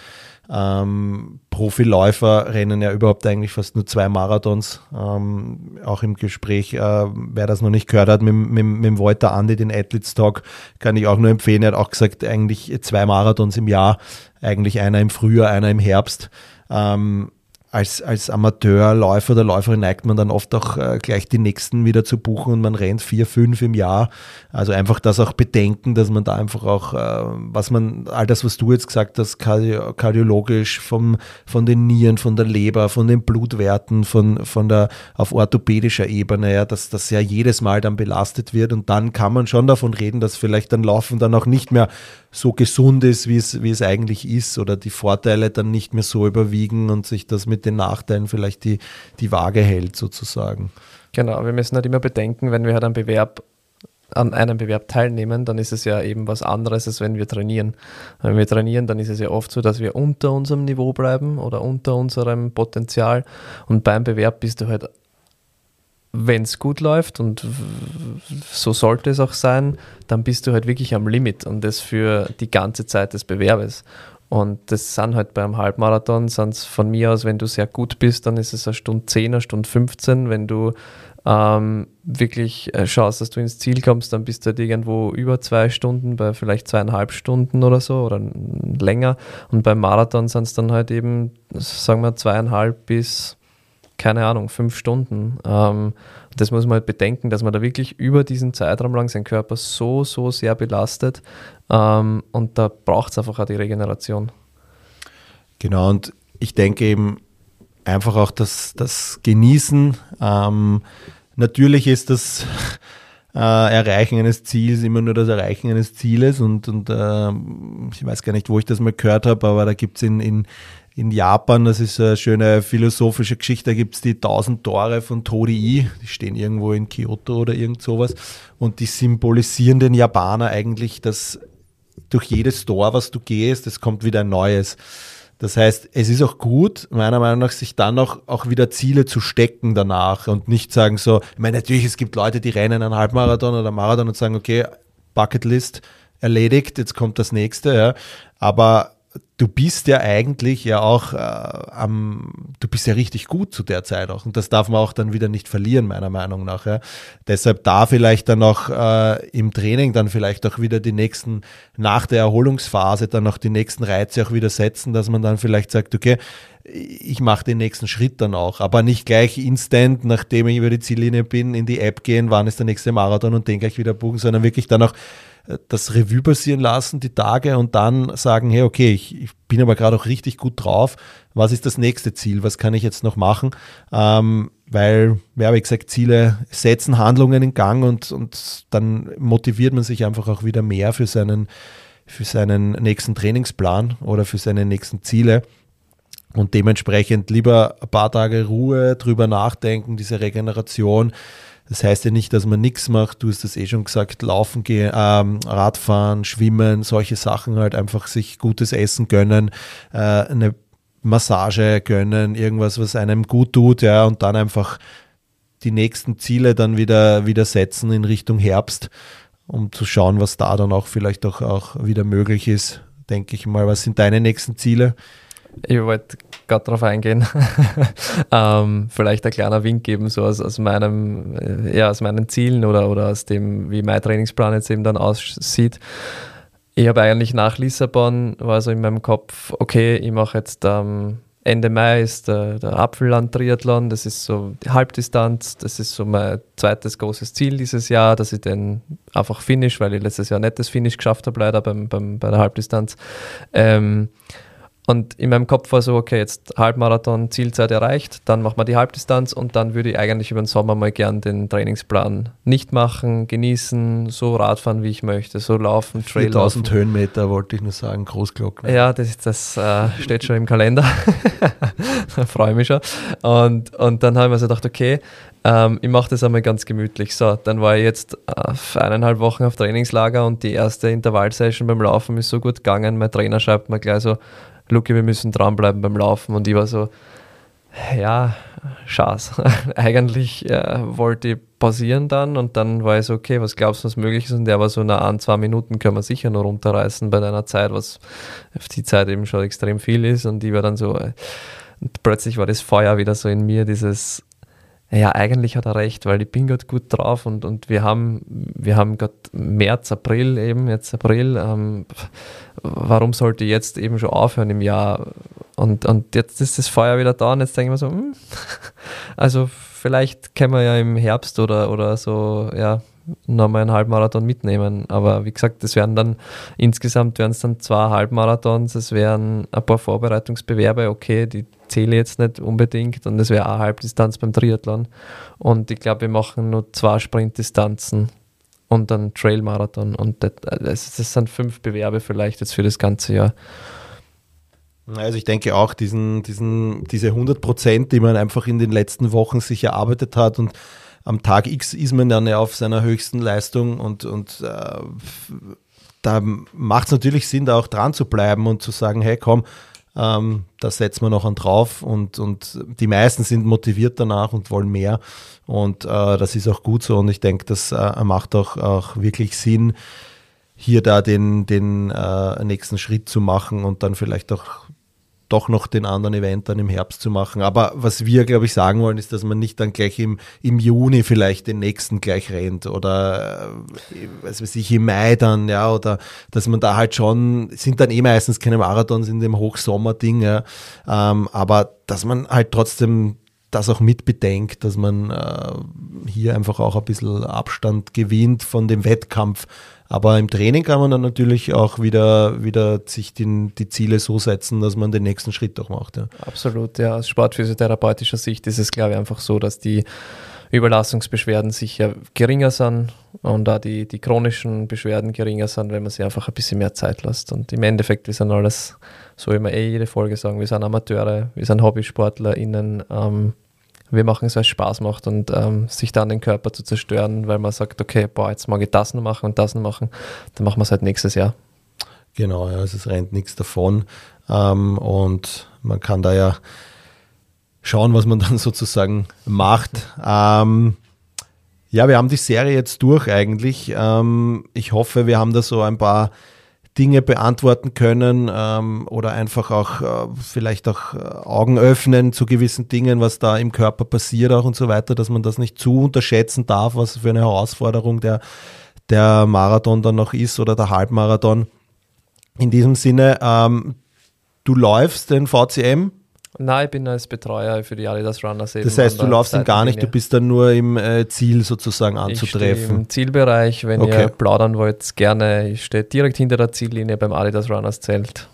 Speaker 1: Ähm, Profiläufer rennen ja überhaupt eigentlich fast nur zwei Marathons. Ähm, auch im Gespräch, äh, wer das noch nicht gehört hat, mit, mit, mit Walter Andi, den Athletes Talk, kann ich auch nur empfehlen. Er hat auch gesagt, eigentlich zwei Marathons im Jahr, eigentlich einer im Frühjahr, einer im Herbst. Ähm, als, als Amateurläufer oder Läuferin neigt man dann oft auch äh, gleich die nächsten wieder zu buchen und man rennt vier, fünf im Jahr. Also einfach das auch bedenken, dass man da einfach auch, äh, was man, all das, was du jetzt gesagt hast, kardi kardiologisch, vom, von den Nieren, von der Leber, von den Blutwerten, von, von der, auf orthopädischer Ebene, ja, dass das ja jedes Mal dann belastet wird und dann kann man schon davon reden, dass vielleicht dann Laufen dann auch nicht mehr so gesund ist, wie es, wie es eigentlich ist oder die Vorteile dann nicht mehr so überwiegen und sich das mit den Nachteilen vielleicht die, die Waage hält sozusagen.
Speaker 2: Genau, wir müssen halt immer bedenken, wenn wir halt einen Bewerb an einem Bewerb teilnehmen, dann ist es ja eben was anderes, als wenn wir trainieren. Wenn wir trainieren, dann ist es ja oft so, dass wir unter unserem Niveau bleiben oder unter unserem Potenzial. Und beim Bewerb bist du halt wenn es gut läuft und so sollte es auch sein, dann bist du halt wirklich am Limit und das für die ganze Zeit des Bewerbes. Und das sind halt beim Halbmarathon, sind von mir aus, wenn du sehr gut bist, dann ist es eine Stunde 10, eine Stunde 15. Wenn du ähm, wirklich äh, schaust, dass du ins Ziel kommst, dann bist du halt irgendwo über zwei Stunden, bei vielleicht zweieinhalb Stunden oder so oder länger. Und beim Marathon sind es dann halt eben, sagen wir, zweieinhalb bis, keine Ahnung, fünf Stunden. Ähm, das muss man halt bedenken, dass man da wirklich über diesen Zeitraum lang seinen Körper so, so sehr belastet. Ähm, und da braucht es einfach auch die Regeneration.
Speaker 1: Genau, und ich denke eben, einfach auch das, das Genießen. Ähm, natürlich ist das äh, Erreichen eines Ziels immer nur das Erreichen eines Zieles und, und äh, ich weiß gar nicht, wo ich das mal gehört habe, aber da gibt es in, in, in Japan, das ist eine schöne philosophische Geschichte, da gibt es die 1000 Tore von Torii, die stehen irgendwo in Kyoto oder irgend sowas und die symbolisieren den Japaner eigentlich, dass durch jedes Tor, was du gehst, es kommt wieder ein neues. Das heißt, es ist auch gut, meiner Meinung nach, sich dann auch, auch wieder Ziele zu stecken danach und nicht sagen so, ich meine, natürlich, es gibt Leute, die rennen einen Halbmarathon oder Marathon und sagen, okay, Bucketlist erledigt, jetzt kommt das nächste, ja. Aber du bist ja eigentlich ja auch äh, am, du bist ja richtig gut zu der Zeit auch. Und das darf man auch dann wieder nicht verlieren, meiner Meinung nach. Ja. Deshalb da vielleicht dann auch äh, im Training dann vielleicht auch wieder die nächsten, nach der Erholungsphase dann auch die nächsten Reize auch wieder setzen, dass man dann vielleicht sagt, okay, ich mache den nächsten Schritt dann auch, aber nicht gleich instant, nachdem ich über die Ziellinie bin, in die App gehen, wann ist der nächste Marathon und den gleich wieder buchen, sondern wirklich dann auch das Revue passieren lassen, die Tage und dann sagen, hey, okay, ich, ich bin aber gerade auch richtig gut drauf. Was ist das nächste Ziel? Was kann ich jetzt noch machen? Ähm, weil, ja, wie gesagt, Ziele setzen Handlungen in Gang und, und dann motiviert man sich einfach auch wieder mehr für seinen, für seinen nächsten Trainingsplan oder für seine nächsten Ziele. Und dementsprechend lieber ein paar Tage Ruhe, drüber nachdenken, diese Regeneration das heißt ja nicht, dass man nichts macht. Du hast das eh schon gesagt, laufen gehen, ähm, Radfahren, Schwimmen, solche Sachen halt einfach sich gutes Essen gönnen, äh, eine Massage gönnen, irgendwas, was einem gut tut, ja, und dann einfach die nächsten Ziele dann wieder, wieder setzen in Richtung Herbst, um zu schauen, was da dann auch vielleicht auch, auch wieder möglich ist, denke ich mal. Was sind deine nächsten Ziele?
Speaker 2: Ich wollte gerade darauf eingehen. ähm, vielleicht ein kleiner Wink geben, so aus, aus, meinem, äh, ja, aus meinen Zielen oder, oder aus dem, wie mein Trainingsplan jetzt eben dann aussieht. Ich habe eigentlich nach Lissabon, war so in meinem Kopf, okay, ich mache jetzt ähm, Ende Mai ist der, der Apfelland-Triathlon, das ist so die Halbdistanz, das ist so mein zweites großes Ziel dieses Jahr, dass ich den einfach finish, weil ich letztes Jahr nicht das Finish geschafft habe, leider beim, beim, bei der Halbdistanz. Ähm, und in meinem Kopf war so, okay, jetzt Halbmarathon, Zielzeit erreicht, dann machen wir die Halbdistanz und dann würde ich eigentlich über den Sommer mal gern den Trainingsplan nicht machen, genießen, so Radfahren, wie ich möchte, so laufen,
Speaker 1: Trail 4000 Höhenmeter wollte ich nur sagen, Großglocken.
Speaker 2: Ja, das, das äh, steht schon im Kalender. freue ich mich schon. Und, und dann haben wir so gedacht, okay, ähm, ich mache das einmal ganz gemütlich. So, dann war ich jetzt äh, eineinhalb Wochen auf Trainingslager und die erste Intervallsession beim Laufen ist so gut gegangen. Mein Trainer schreibt mir gleich so, Luki, wir müssen dranbleiben beim Laufen. Und ich war so, ja, Schaß. Eigentlich äh, wollte ich pausieren dann und dann war ich so, okay, was glaubst du, was möglich ist? Und der war so, na, an zwei Minuten können wir sicher noch runterreißen bei deiner Zeit, was auf die Zeit eben schon extrem viel ist. Und ich war dann so, äh, plötzlich war das Feuer wieder so in mir, dieses, ja, eigentlich hat er recht, weil ich bin gerade gut drauf und, und wir haben, wir haben gerade März, April eben, jetzt April. Ähm, warum sollte ich jetzt eben schon aufhören im Jahr? Und, und jetzt ist das Feuer wieder da und jetzt denke ich mir so, hm, also vielleicht können wir ja im Herbst oder, oder so, ja, nochmal einen Halbmarathon mitnehmen. Aber wie gesagt, das wären dann insgesamt wären es dann zwei Halbmarathons, es wären ein paar Vorbereitungsbewerbe, okay, die zähle jetzt nicht unbedingt und es wäre eine Halbdistanz beim Triathlon. Und ich glaube, wir machen nur zwei Sprintdistanzen und dann Trailmarathon. Und das, das sind fünf Bewerbe vielleicht jetzt für das ganze Jahr.
Speaker 1: Also ich denke auch, diesen, diesen, diese 100 Prozent, die man einfach in den letzten Wochen sich erarbeitet hat und am Tag X ist man dann ja auf seiner höchsten Leistung und, und äh, da macht es natürlich Sinn, da auch dran zu bleiben und zu sagen, hey komm, ähm, da setzen wir noch einen drauf und, und die meisten sind motiviert danach und wollen mehr. Und äh, das ist auch gut so und ich denke, das äh, macht auch, auch wirklich Sinn, hier da den, den äh, nächsten Schritt zu machen und dann vielleicht auch doch noch den anderen Event dann im Herbst zu machen. Aber was wir, glaube ich, sagen wollen, ist, dass man nicht dann gleich im, im Juni vielleicht den nächsten gleich rennt oder äh, was weiß ich, im Mai dann, ja, oder dass man da halt schon, sind dann eh meistens keine Marathons in dem Hochsommerding, ja, ähm, aber dass man halt trotzdem das auch mitbedenkt, dass man äh, hier einfach auch ein bisschen Abstand gewinnt von dem Wettkampf. Aber im Training kann man dann natürlich auch wieder, wieder sich den, die Ziele so setzen, dass man den nächsten Schritt auch macht. Ja.
Speaker 2: Absolut, ja. Aus sportphysiotherapeutischer Sicht ist es, glaube ich, einfach so, dass die Überlastungsbeschwerden sicher geringer sind und da die, die chronischen Beschwerden geringer sind, wenn man sich einfach ein bisschen mehr Zeit lässt. Und im Endeffekt, wir sind alles, so wie wir eh jede Folge sagen, wir sind Amateure, wir sind HobbysportlerInnen, ähm, wir machen es, weil es Spaß macht und ähm, sich dann den Körper zu zerstören, weil man sagt, okay, boah, jetzt mag ich das noch machen und das noch machen, dann machen wir es halt nächstes Jahr.
Speaker 1: Genau, ja, also es rennt nichts davon ähm, und man kann da ja schauen, was man dann sozusagen macht. Ähm, ja, wir haben die Serie jetzt durch eigentlich. Ähm, ich hoffe, wir haben da so ein paar Dinge beantworten können ähm, oder einfach auch äh, vielleicht auch äh, Augen öffnen zu gewissen Dingen, was da im Körper passiert auch und so weiter, dass man das nicht zu unterschätzen darf, was für eine Herausforderung der, der Marathon dann noch ist oder der Halbmarathon. In diesem Sinne, ähm, du läufst den VCM
Speaker 2: Nein, ich bin als Betreuer für die Adidas Runners.
Speaker 1: Das heißt, du laufst ihn gar nicht, du bist dann nur im äh, Ziel sozusagen anzutreffen. Ich
Speaker 2: Im Zielbereich, wenn okay. ihr plaudern wollt, gerne. Ich stehe direkt hinter der Ziellinie beim Adidas Runners Zelt.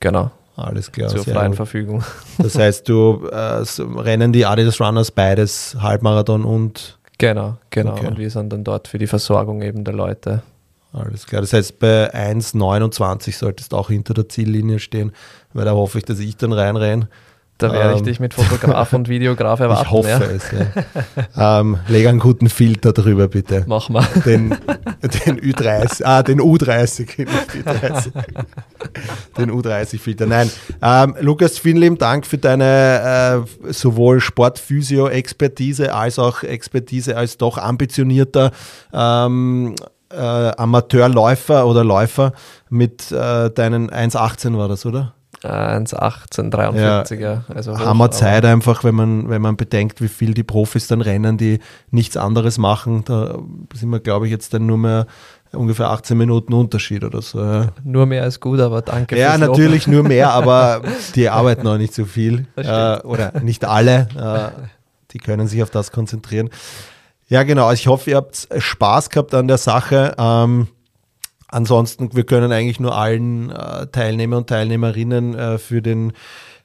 Speaker 2: Genau.
Speaker 1: Alles klar.
Speaker 2: Zur freien gut. Verfügung.
Speaker 1: Das heißt, du äh, rennen die Adidas Runners beides, Halbmarathon und.
Speaker 2: Genau, genau. Okay. Und wir sind dann dort für die Versorgung eben der Leute.
Speaker 1: Alles klar. Das heißt, bei 1,29 solltest du auch hinter der Ziellinie stehen, weil da hoffe ich, dass ich dann reinrenne.
Speaker 2: Da werde ich ähm, dich mit Fotograf und Videograf erwarten.
Speaker 1: Ich hoffe ja. es, ja. ähm, leg einen guten Filter drüber, bitte.
Speaker 2: Mach mal.
Speaker 1: Den, den Ü30, ah, den U30, nicht Ü30. den U30-Filter. Nein. Ähm, Lukas, vielen lieben Dank für deine äh, sowohl Sportphysio-Expertise als auch Expertise als doch ambitionierter ähm, äh, Amateurläufer oder Läufer mit äh, deinen 1,18 war das, oder?
Speaker 2: 1,1843er. Ja,
Speaker 1: also Hammer Zeit einfach, wenn man, wenn man bedenkt, wie viel die Profis dann rennen, die nichts anderes machen. Da sind wir, glaube ich, jetzt dann nur mehr ungefähr 18 Minuten Unterschied oder so. Ja.
Speaker 2: Nur mehr als gut, aber danke.
Speaker 1: Ja, natürlich nur mehr, aber die arbeiten auch nicht so viel. Äh, oder nicht alle. Äh, die können sich auf das konzentrieren. Ja, genau. Also ich hoffe, ihr habt Spaß gehabt an der Sache. Ähm, Ansonsten, wir können eigentlich nur allen äh, Teilnehmer und Teilnehmerinnen äh, für den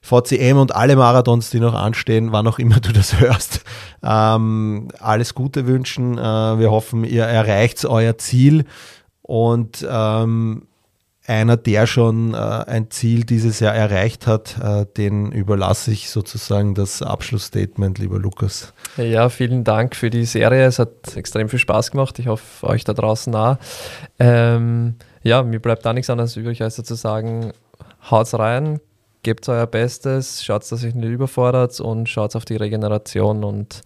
Speaker 1: VCM und alle Marathons, die noch anstehen, wann auch immer du das hörst, ähm, alles Gute wünschen. Äh, wir hoffen, ihr erreicht euer Ziel und ähm, einer, der schon äh, ein Ziel dieses Jahr erreicht hat, äh, den überlasse ich sozusagen das Abschlussstatement, lieber Lukas.
Speaker 2: Ja, vielen Dank für die Serie. Es hat extrem viel Spaß gemacht. Ich hoffe, euch da draußen nah. Ähm, ja, mir bleibt da nichts anderes übrig, als zu sagen, haut's rein, gebt euer Bestes, schaut, dass ihr nicht überfordert und schaut auf die Regeneration und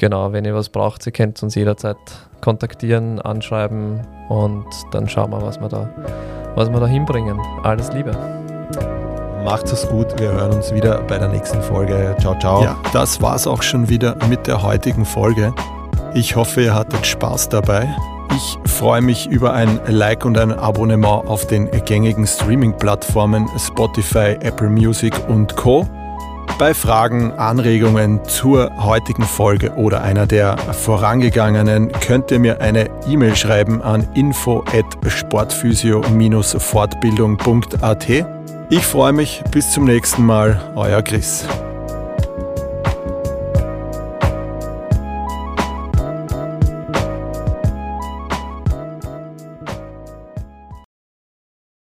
Speaker 2: genau, wenn ihr was braucht, ihr könnt uns jederzeit kontaktieren, anschreiben und dann schauen wir, was wir da, was wir da hinbringen. Alles Liebe.
Speaker 1: Macht's es gut, wir hören uns wieder bei der nächsten Folge. Ciao, ciao. Ja, das war's auch schon wieder mit der heutigen Folge. Ich hoffe, ihr hattet Spaß dabei. Ich freue mich über ein Like und ein Abonnement auf den gängigen Streaming-Plattformen Spotify, Apple Music und Co. Bei Fragen, Anregungen zur heutigen Folge oder einer der vorangegangenen könnt ihr mir eine E-Mail schreiben an info@sportphysio-fortbildung.at. Ich freue mich, bis zum nächsten Mal, euer Chris.